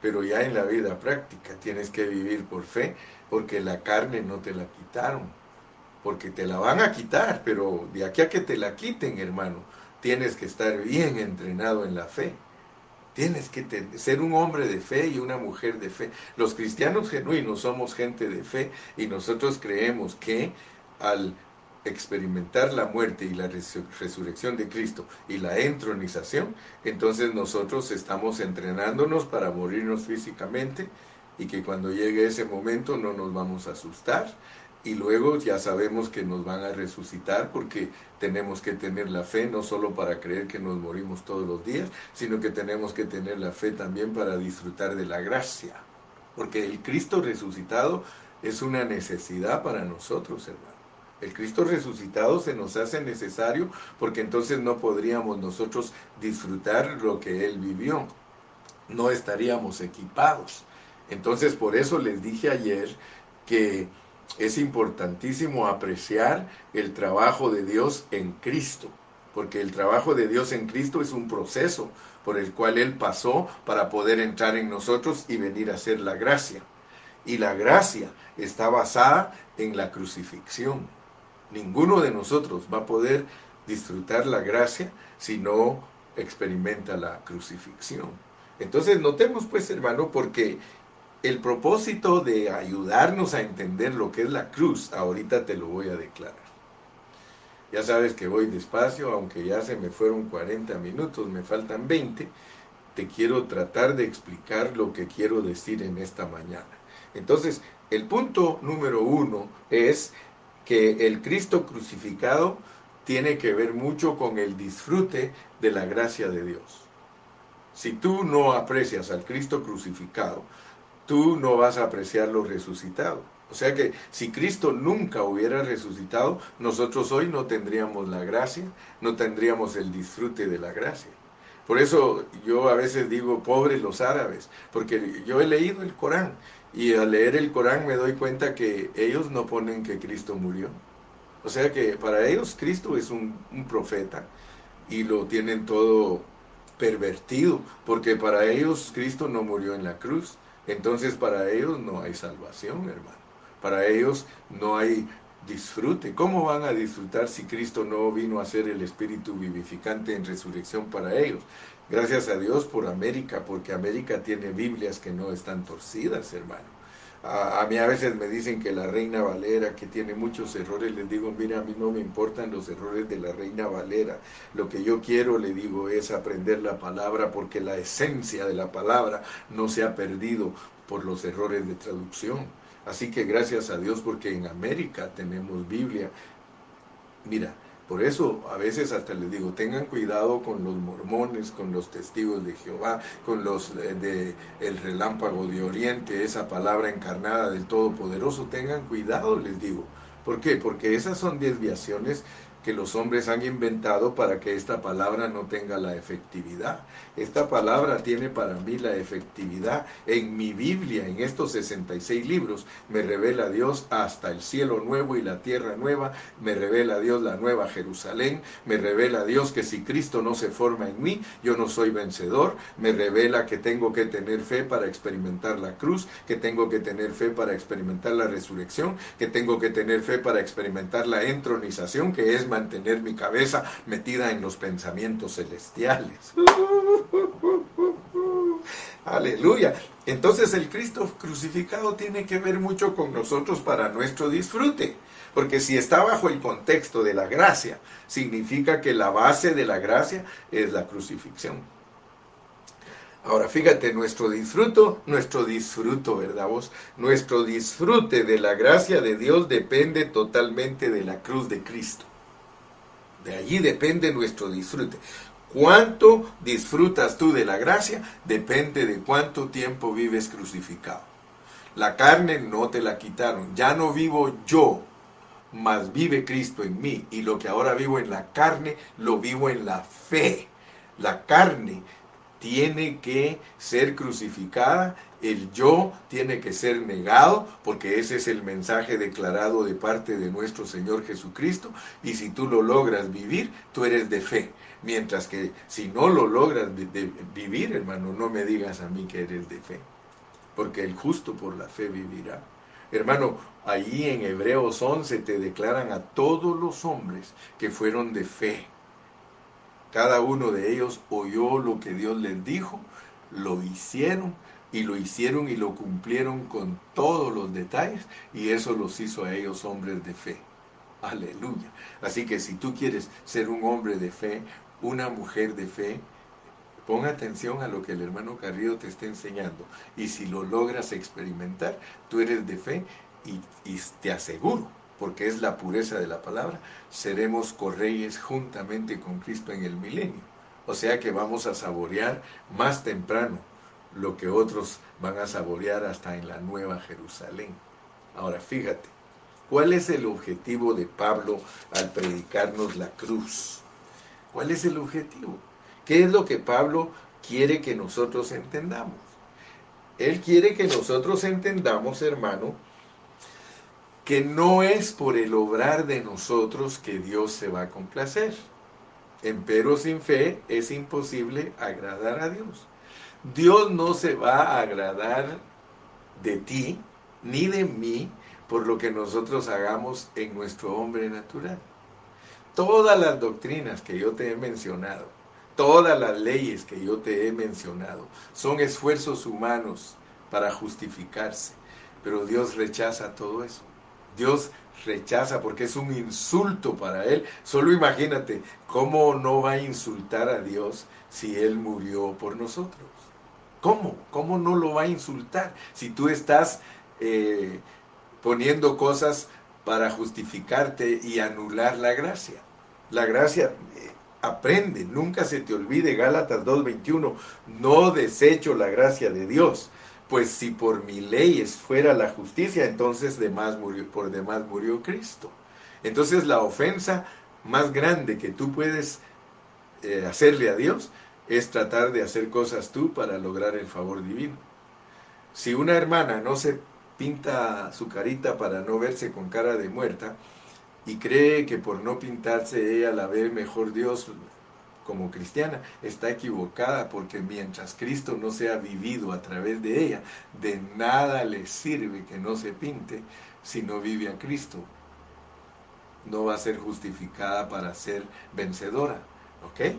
Pero ya en la vida práctica tienes que vivir por fe, porque la carne no te la quitaron, porque te la van a quitar, pero de aquí a que te la quiten, hermano, tienes que estar bien entrenado en la fe. Tienes que ser un hombre de fe y una mujer de fe. Los cristianos genuinos somos gente de fe y nosotros creemos que al experimentar la muerte y la resurrección de Cristo y la entronización, entonces nosotros estamos entrenándonos para morirnos físicamente y que cuando llegue ese momento no nos vamos a asustar y luego ya sabemos que nos van a resucitar porque tenemos que tener la fe no solo para creer que nos morimos todos los días, sino que tenemos que tener la fe también para disfrutar de la gracia. Porque el Cristo resucitado es una necesidad para nosotros, hermano. El Cristo resucitado se nos hace necesario porque entonces no podríamos nosotros disfrutar lo que Él vivió. No estaríamos equipados. Entonces por eso les dije ayer que es importantísimo apreciar el trabajo de Dios en Cristo, porque el trabajo de Dios en Cristo es un proceso por el cual Él pasó para poder entrar en nosotros y venir a hacer la gracia. Y la gracia está basada en la crucifixión. Ninguno de nosotros va a poder disfrutar la gracia si no experimenta la crucifixión. Entonces notemos pues hermano porque el propósito de ayudarnos a entender lo que es la cruz, ahorita te lo voy a declarar. Ya sabes que voy despacio, aunque ya se me fueron 40 minutos, me faltan 20, te quiero tratar de explicar lo que quiero decir en esta mañana. Entonces, el punto número uno es que el Cristo crucificado tiene que ver mucho con el disfrute de la gracia de Dios. Si tú no aprecias al Cristo crucificado, tú no vas a apreciar lo resucitado. O sea que si Cristo nunca hubiera resucitado, nosotros hoy no tendríamos la gracia, no tendríamos el disfrute de la gracia. Por eso yo a veces digo, pobres los árabes, porque yo he leído el Corán y al leer el Corán me doy cuenta que ellos no ponen que Cristo murió. O sea que para ellos Cristo es un, un profeta y lo tienen todo pervertido, porque para ellos Cristo no murió en la cruz. Entonces para ellos no hay salvación, hermano. Para ellos no hay disfrute. ¿Cómo van a disfrutar si Cristo no vino a ser el Espíritu vivificante en resurrección para ellos? Gracias a Dios por América, porque América tiene Biblias que no están torcidas, hermano. A, mí a veces me dicen que la Reina Valera, que tiene muchos errores, les digo, mira, a mí no me importan los errores de la Reina Valera. Lo que yo quiero, le digo, es aprender la palabra porque la esencia de la palabra no se ha perdido por los errores de traducción. Así que gracias a Dios porque en América tenemos Biblia. Mira, por eso a veces hasta les digo, tengan cuidado con los mormones, con los testigos de Jehová, con los eh, de el relámpago de Oriente, esa palabra encarnada del Todopoderoso, tengan cuidado, les digo. ¿Por qué? Porque esas son desviaciones que los hombres han inventado para que esta palabra no tenga la efectividad. Esta palabra tiene para mí la efectividad en mi Biblia, en estos 66 libros, me revela Dios hasta el cielo nuevo y la tierra nueva, me revela Dios la nueva Jerusalén, me revela Dios que si Cristo no se forma en mí, yo no soy vencedor, me revela que tengo que tener fe para experimentar la cruz, que tengo que tener fe para experimentar la resurrección, que tengo que tener fe para experimentar la entronización, que es mantener mi cabeza metida en los pensamientos celestiales. Aleluya. Entonces el Cristo crucificado tiene que ver mucho con nosotros para nuestro disfrute. Porque si está bajo el contexto de la gracia, significa que la base de la gracia es la crucifixión. Ahora, fíjate, nuestro disfruto, nuestro disfruto, ¿verdad vos? Nuestro disfrute de la gracia de Dios depende totalmente de la cruz de Cristo. De allí depende nuestro disfrute. Cuánto disfrutas tú de la gracia depende de cuánto tiempo vives crucificado. La carne no te la quitaron. Ya no vivo yo, mas vive Cristo en mí. Y lo que ahora vivo en la carne, lo vivo en la fe. La carne tiene que ser crucificada, el yo tiene que ser negado, porque ese es el mensaje declarado de parte de nuestro Señor Jesucristo, y si tú lo logras vivir, tú eres de fe. Mientras que si no lo logras vivir, hermano, no me digas a mí que eres de fe, porque el justo por la fe vivirá. Hermano, allí en Hebreos 11 te declaran a todos los hombres que fueron de fe cada uno de ellos oyó lo que Dios les dijo, lo hicieron y lo hicieron y lo cumplieron con todos los detalles y eso los hizo a ellos hombres de fe. Aleluya. Así que si tú quieres ser un hombre de fe, una mujer de fe, pon atención a lo que el hermano Carrillo te está enseñando. Y si lo logras experimentar, tú eres de fe y, te aseguro porque es la pureza de la palabra, seremos correyes juntamente con Cristo en el milenio. O sea que vamos a saborear más temprano lo que otros van a saborear hasta en la nueva Jerusalén. Ahora fíjate, ¿cuál es el objetivo de Pablo al predicarnos la cruz? ¿Cuál es el objetivo? ¿Qué es lo que Pablo quiere que nosotros entendamos? Él quiere que nosotros entendamos, hermano, que no es por el obrar de nosotros que Dios se va a complacer. Empero sin fe es imposible agradar a Dios. Dios no se va a agradar de ti ni de mí por lo que nosotros hagamos en nuestro hombre natural. Todas las doctrinas que yo te he mencionado, todas las leyes que yo te he mencionado, son esfuerzos humanos para justificarse, pero Dios rechaza todo eso. Dios rechaza porque es un insulto para él. Solo imagínate cómo no va a insultar a Dios si él murió por nosotros. ¿Cómo? ¿Cómo no lo va a insultar si tú estás eh, poniendo cosas para justificarte y anular la gracia. La gracia eh, aprende, nunca se te olvide Gálatas 2:21, no desecho la gracia de Dios, pues si por mi leyes fuera la justicia, entonces murió, por demás murió Cristo. Entonces la ofensa más grande que tú puedes eh, hacerle a Dios es tratar de hacer cosas tú para lograr el favor divino. Si una hermana no se pinta su carita para no verse con cara de muerta y cree que por no pintarse ella la ve mejor Dios como cristiana, está equivocada porque mientras Cristo no sea vivido a través de ella, de nada le sirve que no se pinte si no vive a Cristo. No va a ser justificada para ser vencedora. ¿Ok?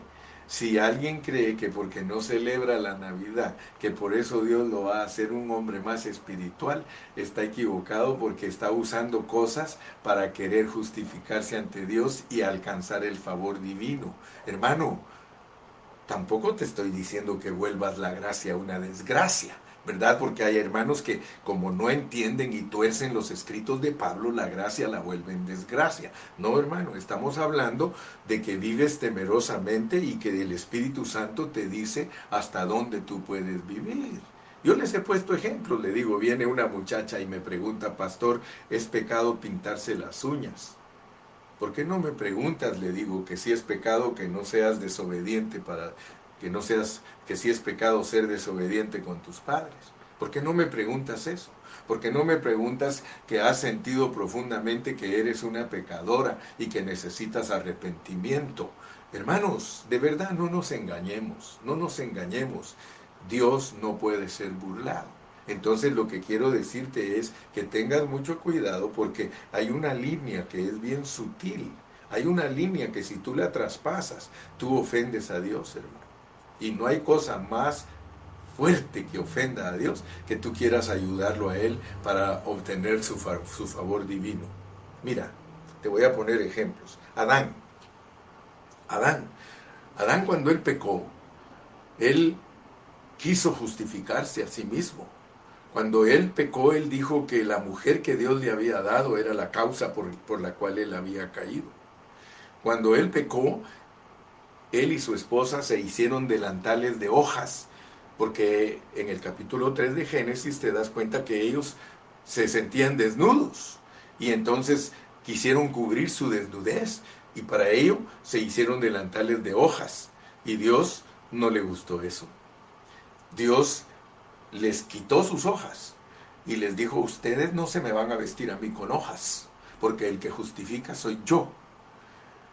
Si alguien cree que porque no celebra la Navidad, que por eso Dios lo va a hacer un hombre más espiritual, está equivocado porque está usando cosas para querer justificarse ante Dios y alcanzar el favor divino. Hermano, tampoco te estoy diciendo que vuelvas la gracia a una desgracia. ¿Verdad? Porque hay hermanos que como no entienden y tuercen los escritos de Pablo, la gracia la vuelven desgracia. No, hermano, estamos hablando de que vives temerosamente y que el Espíritu Santo te dice hasta dónde tú puedes vivir. Yo les he puesto ejemplos, le digo, viene una muchacha y me pregunta, pastor, ¿es pecado pintarse las uñas? ¿Por qué no me preguntas, le digo, que si es pecado que no seas desobediente para que no seas, que si es pecado ser desobediente con tus padres. ¿Por qué no me preguntas eso? Porque no me preguntas que has sentido profundamente que eres una pecadora y que necesitas arrepentimiento. Hermanos, de verdad no nos engañemos, no nos engañemos. Dios no puede ser burlado. Entonces lo que quiero decirte es que tengas mucho cuidado porque hay una línea que es bien sutil. Hay una línea que si tú la traspasas, tú ofendes a Dios, hermano. Y no hay cosa más fuerte que ofenda a Dios que tú quieras ayudarlo a Él para obtener su, su favor divino. Mira, te voy a poner ejemplos. Adán. Adán. Adán cuando él pecó, él quiso justificarse a sí mismo. Cuando él pecó, él dijo que la mujer que Dios le había dado era la causa por, por la cual él había caído. Cuando él pecó, él y su esposa se hicieron delantales de hojas, porque en el capítulo 3 de Génesis te das cuenta que ellos se sentían desnudos y entonces quisieron cubrir su desnudez y para ello se hicieron delantales de hojas y Dios no le gustó eso. Dios les quitó sus hojas y les dijo, ustedes no se me van a vestir a mí con hojas, porque el que justifica soy yo.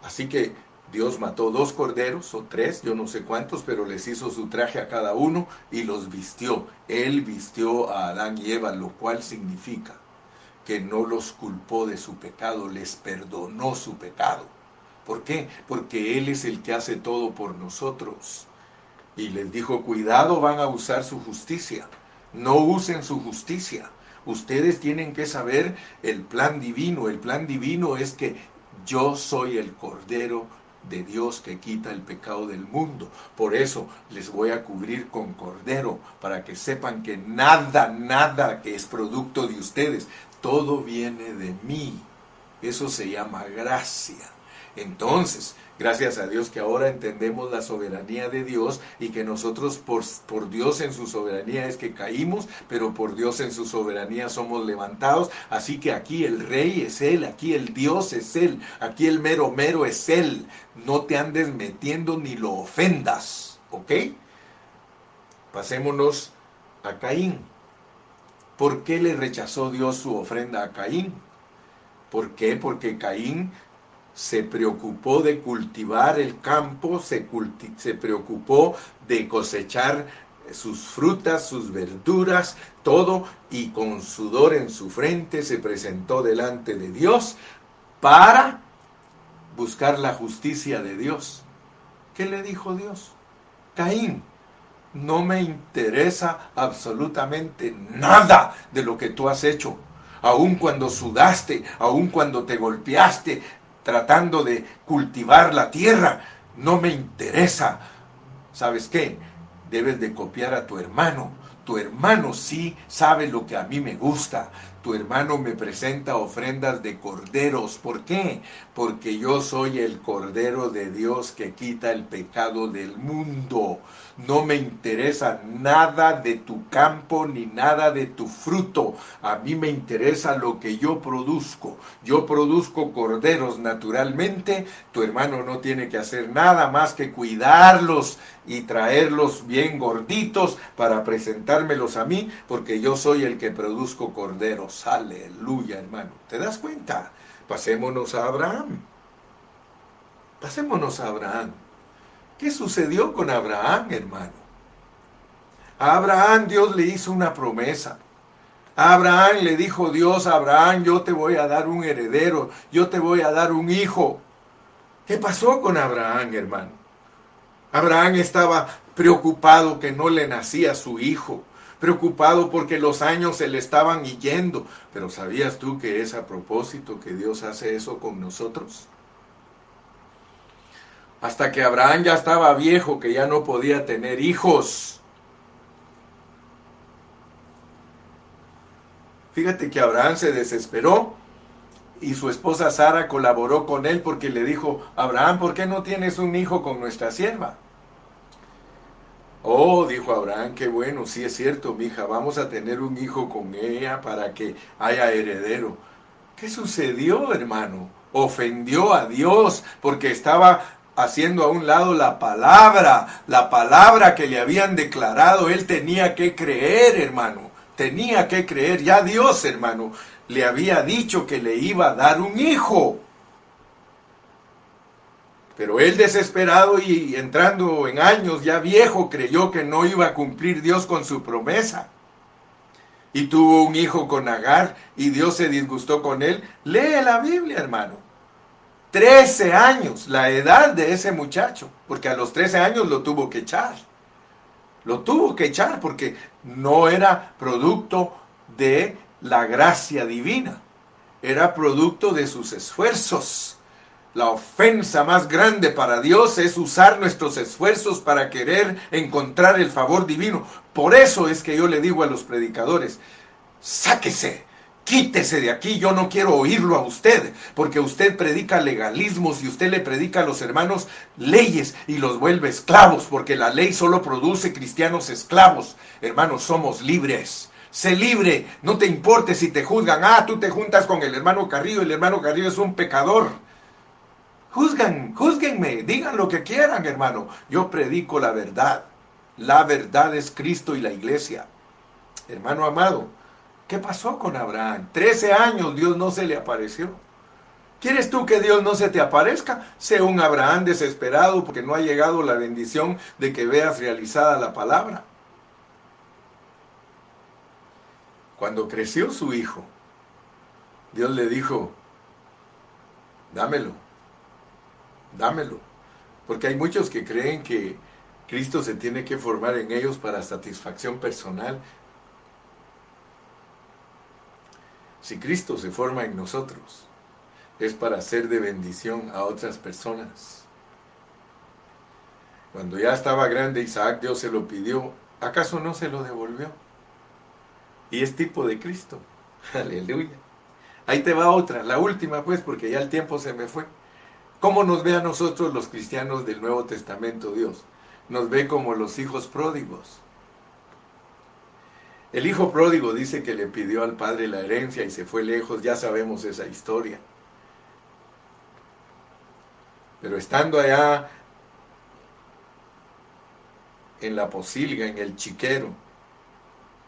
Así que Dios mató dos corderos o tres, yo no sé cuántos, pero les hizo su traje a cada uno y los vistió. Él vistió a Adán y Eva, lo cual significa que no los culpó de su pecado, les perdonó su pecado. ¿Por qué? Porque Él es el que hace todo por nosotros. Y les dijo, cuidado, van a usar su justicia. No usen su justicia. Ustedes tienen que saber el plan divino. El plan divino es que yo soy el Cordero de Dios que quita el pecado del mundo. Por eso les voy a cubrir con cordero, para que sepan que nada, nada que es producto de ustedes, todo viene de mí. Eso se llama gracia. Entonces, Gracias a Dios que ahora entendemos la soberanía de Dios y que nosotros por, Dios en su soberanía es que caímos, pero por Dios en su soberanía somos levantados. Así que aquí el rey es Él, aquí el Dios es Él, aquí el mero mero es Él. No te andes metiendo ni lo ofendas, ¿ok? Pasémonos a Caín. ¿Por qué le rechazó Dios su ofrenda a Caín? ¿Por qué? Porque Caín se preocupó de cultivar el campo, se, se, preocupó de cosechar sus frutas, sus verduras, todo, y con sudor en su frente se presentó delante de Dios para buscar la justicia de Dios. ¿Qué le dijo Dios? Caín, no me interesa absolutamente nada de lo que tú has hecho. Aun cuando sudaste, aun cuando te golpeaste, tratando de cultivar la tierra. No me interesa. ¿Sabes qué? Debes de copiar a tu hermano. Tu hermano sí sabe lo que a mí me gusta. Tu hermano me presenta ofrendas de corderos. ¿Por qué? Porque yo soy el cordero de Dios que quita el pecado del mundo. No me interesa nada de tu campo ni nada de tu fruto. A mí me interesa lo que yo produzco. Yo produzco corderos naturalmente. Tu hermano no tiene que hacer nada más que cuidarlos y traerlos bien gorditos para presentármelos a mí, porque yo soy el que produzco corderos. Aleluya, hermano. ¿Te das cuenta? Pasémonos a Abraham. Pasémonos a Abraham. ¿Qué sucedió con Abraham, hermano? A Abraham Dios le hizo una promesa. A Abraham le dijo Dios, Abraham, yo te voy a dar un heredero, yo te voy a dar un hijo. ¿Qué pasó con Abraham, hermano? Abraham estaba preocupado que no le nacía su hijo, preocupado porque los años se le estaban yendo. Pero ¿sabías tú que es a propósito que Dios hace eso con nosotros? hasta que Abraham ya estaba viejo, que ya no podía tener hijos. Fíjate que Abraham se desesperó y su esposa Sara colaboró con él porque le dijo, Abraham, ¿por qué no tienes un hijo con nuestra sierva? Oh, dijo Abraham, qué bueno, sí es cierto, mi hija, vamos a tener un hijo con ella para que haya heredero. ¿Qué sucedió, hermano? Ofendió a Dios porque estaba haciendo a un lado la palabra, la palabra que le habían declarado, él tenía que creer, hermano, tenía que creer, ya Dios, hermano, le había dicho que le iba a dar un hijo. Pero él desesperado y entrando en años ya viejo creyó que no iba a cumplir Dios con su promesa. Y tuvo un hijo con Agar y Dios se disgustó con él. Lee la Biblia, hermano. 13 años, la edad de ese muchacho, porque a los 13 años lo tuvo que echar. Lo tuvo que echar porque no era producto de la gracia divina, era producto de sus esfuerzos. La ofensa más grande para Dios es usar nuestros esfuerzos para querer encontrar el favor divino. Por eso es que yo le digo a los predicadores, sáquese, quítese de aquí, yo no quiero oírlo a usted, porque usted predica legalismos y usted le predica a los hermanos leyes y los vuelve esclavos, porque la ley solo produce cristianos esclavos. Hermanos, somos libres. Sé libre, no te importe si te juzgan. Ah, tú te juntas con el hermano Carrillo, el hermano Carrillo es un pecador. Juzgan, juzguenme, digan lo que quieran, hermano. Yo predico la verdad. La verdad es Cristo y la iglesia. Hermano amado, ¿Qué pasó con Abraham? Trece años Dios no se le apareció. ¿Quieres tú que Dios no se te aparezca? Sé un Abraham desesperado porque no ha llegado la bendición de que veas realizada la palabra. Cuando creció su hijo, Dios le dijo, dámelo, dámelo. Porque hay muchos que creen que Cristo se tiene que formar en ellos para satisfacción personal Si Cristo se forma en nosotros, es para ser de bendición a otras personas. Cuando ya estaba grande Isaac, Dios se lo pidió, ¿acaso no se lo devolvió? Y es tipo de Cristo. Aleluya. Ahí te va otra, la última pues, porque ya el tiempo se me fue. ¿Cómo nos ve a nosotros los cristianos del Nuevo Testamento Dios? Nos ve como los hijos pródigos. El hijo pródigo dice que le pidió al padre la herencia y se fue lejos, ya sabemos esa historia. Pero estando allá en la posilga, en el chiquero,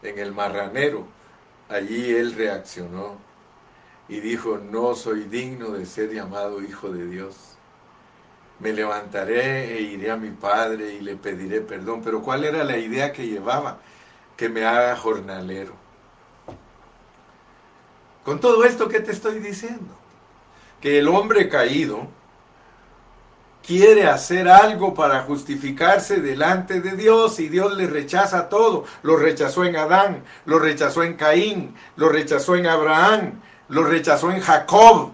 en el marranero, allí él reaccionó y dijo, no soy digno de ser llamado hijo de Dios. Me levantaré e iré a mi padre y le pediré perdón. Pero ¿cuál era la idea que llevaba? que me haga jornalero. Con todo esto que te estoy diciendo, que el hombre caído quiere hacer algo para justificarse delante de Dios y Dios le rechaza todo. Lo rechazó en Adán, lo rechazó en Caín, lo rechazó en Abraham, lo rechazó en Jacob.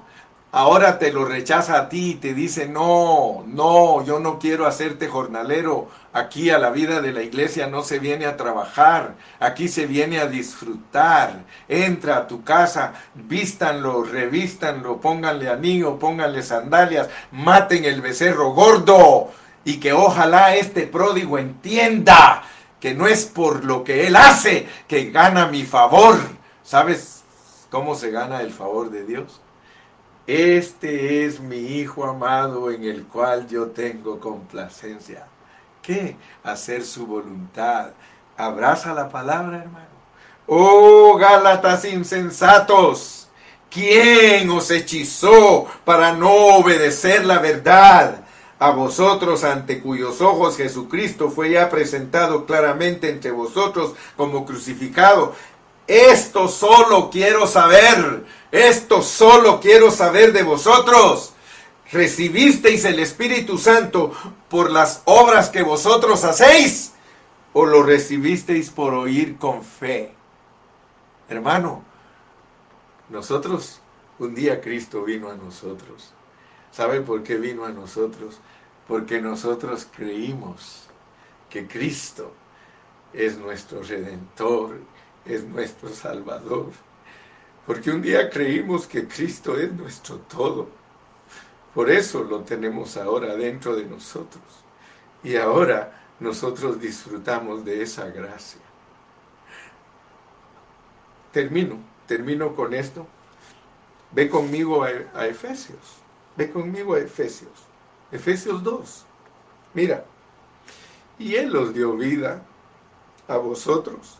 ahora te lo rechaza a ti y te dice, no, no, yo no quiero hacerte jornalero. Aquí a la vida de la iglesia no se viene a trabajar, aquí se viene a disfrutar. Entra a tu casa, vístanlo, revístanlo, pónganle anillo, pónganle sandalias, maten el becerro gordo y que ojalá este pródigo entienda que no es por lo que él hace que gana mi favor. ¿Sabes cómo se gana el favor de Dios? Este es mi Hijo amado en el cual yo tengo complacencia. ¿Qué? Hacer su voluntad. Abraza la palabra, hermano. Oh, Gálatas insensatos. ¿Quién os hechizó para no obedecer la verdad? a vosotros ante cuyos ojos Jesucristo fue ya presentado claramente entre vosotros como crucificado. Esto solo quiero saber, esto solo quiero saber de vosotros. ¿Recibisteis el Espíritu Santo por las obras que vosotros hacéis? ¿O lo recibisteis por oír con fe? Hermano, nosotros, un día Cristo vino a nosotros. ¿Sabe por qué vino a nosotros? Porque nosotros creímos que Cristo es nuestro redentor, es nuestro salvador. Porque un día creímos que Cristo es nuestro todo. Por eso lo tenemos ahora dentro de nosotros. Y ahora nosotros disfrutamos de esa gracia. Termino, termino con esto. Ve conmigo a, a Efesios. Ve conmigo a Efesios. Efesios 2. Mira. Y Él os dio vida a vosotros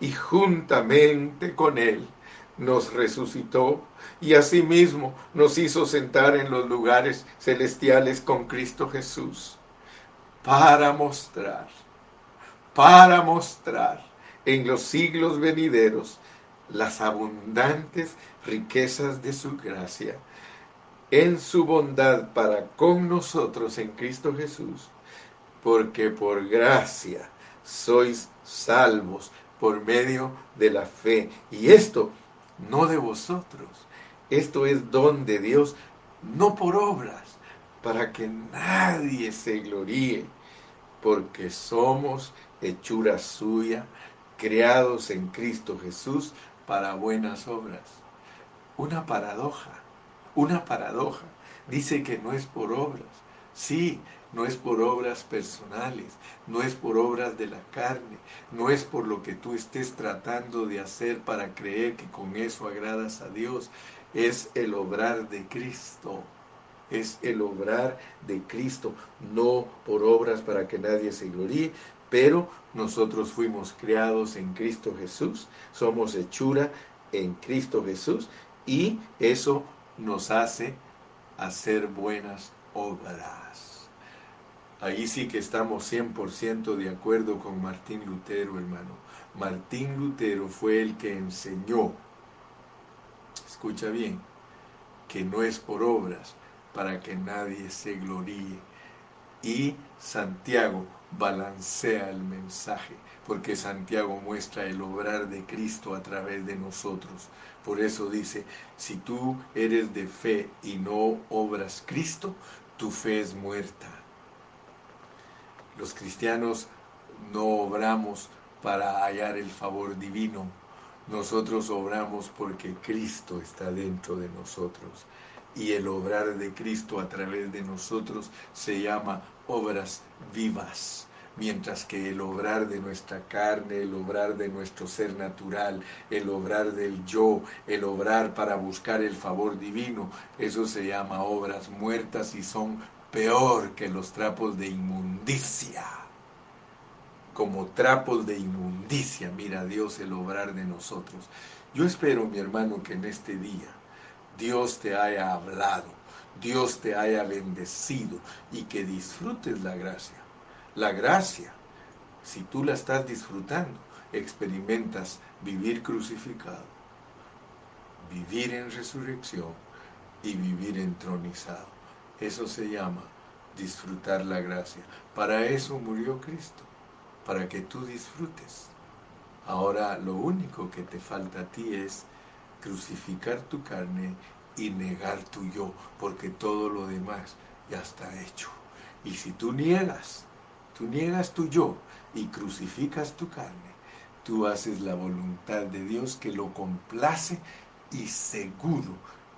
Y juntamente con Él nos resucitó y asimismo nos hizo sentar en los lugares celestiales con Cristo Jesús para mostrar, para mostrar en los siglos venideros las abundantes riquezas de su gracia. En su bondad para con nosotros en Cristo Jesús, porque por gracia sois salvos por medio de la fe. Y esto no de vosotros, esto es don de Dios, no por obras, para que nadie se gloríe, porque somos hechura suya, creados en Cristo Jesús para buenas obras. Una paradoja, una paradoja. Dice que no es por obras. Sí, no es por obras personales, no es por obras de la carne, no es por lo que tú estés tratando de hacer para creer que con eso agradas a Dios, es el obrar de Cristo, es el obrar de Cristo, no por obras para que nadie se gloríe, pero nosotros fuimos creados en Cristo Jesús, somos hechura en Cristo Jesús y eso nos hace hacer buenas obras. Ahí sí que estamos 100% de acuerdo con Martín Lutero, hermano. Martín Lutero fue el que enseñó, escucha bien, que no es por obras para que nadie se gloríe. Y Santiago balancea el mensaje, porque Santiago muestra el obrar de Cristo a través de nosotros. Por eso dice, si tú eres de fe y no obras Cristo, tu fe es muerta. Los cristianos no obramos para hallar el favor divino, nosotros obramos porque Cristo está dentro de nosotros. Y el obrar de Cristo a través de nosotros se llama obras vivas mientras que el obrar de nuestra carne, el obrar de nuestro ser natural, el obrar del yo, el obrar para buscar el favor divino, eso se llama obras muertas y son peor que los trapos de inmundicia. Como trapos de inmundicia, mira Dios el obrar de nosotros. Yo espero, mi hermano, que en este día Dios te haya hablado, Dios te haya bendecido y que disfrutes la gracia la gracia, si tú la estás disfrutando, experimentas vivir crucificado, vivir en resurrección y vivir entronizado. Eso se llama disfrutar la gracia. Para eso murió Cristo, para que tú disfrutes. Ahora lo único que te falta a ti es crucificar tu carne y negar tu yo, porque todo lo demás ya está hecho. Y si tú niegas tú niegas tu yo y crucificas tu carne, tú haces la voluntad de Dios que lo complace y seguro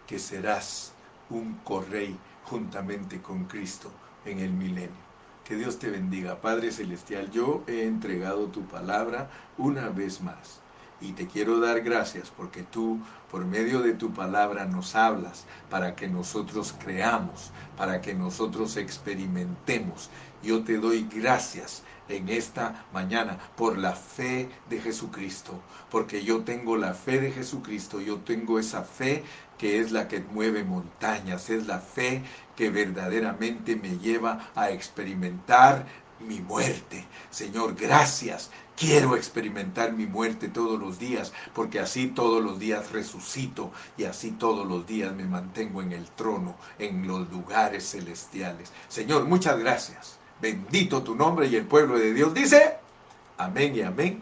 que serás un correy juntamente con Cristo en el milenio. Que Dios te bendiga. Padre Celestial, yo he entregado tu palabra una vez más. Y te quiero dar gracias porque tú, por medio de tu palabra, nos hablas para que nosotros creamos, para que nosotros experimentemos yo te doy gracias en esta mañana por la fe de Jesucristo, porque yo tengo la fe de Jesucristo, yo tengo esa fe que es la que mueve montañas, es la fe que verdaderamente me lleva a experimentar mi muerte. Señor, gracias. Quiero experimentar mi muerte todos los días, porque así todos los días resucito y así todos los días me mantengo en el trono, en los lugares celestiales. Señor, muchas gracias. Bendito tu nombre y el pueblo de Dios dice, amén y amén.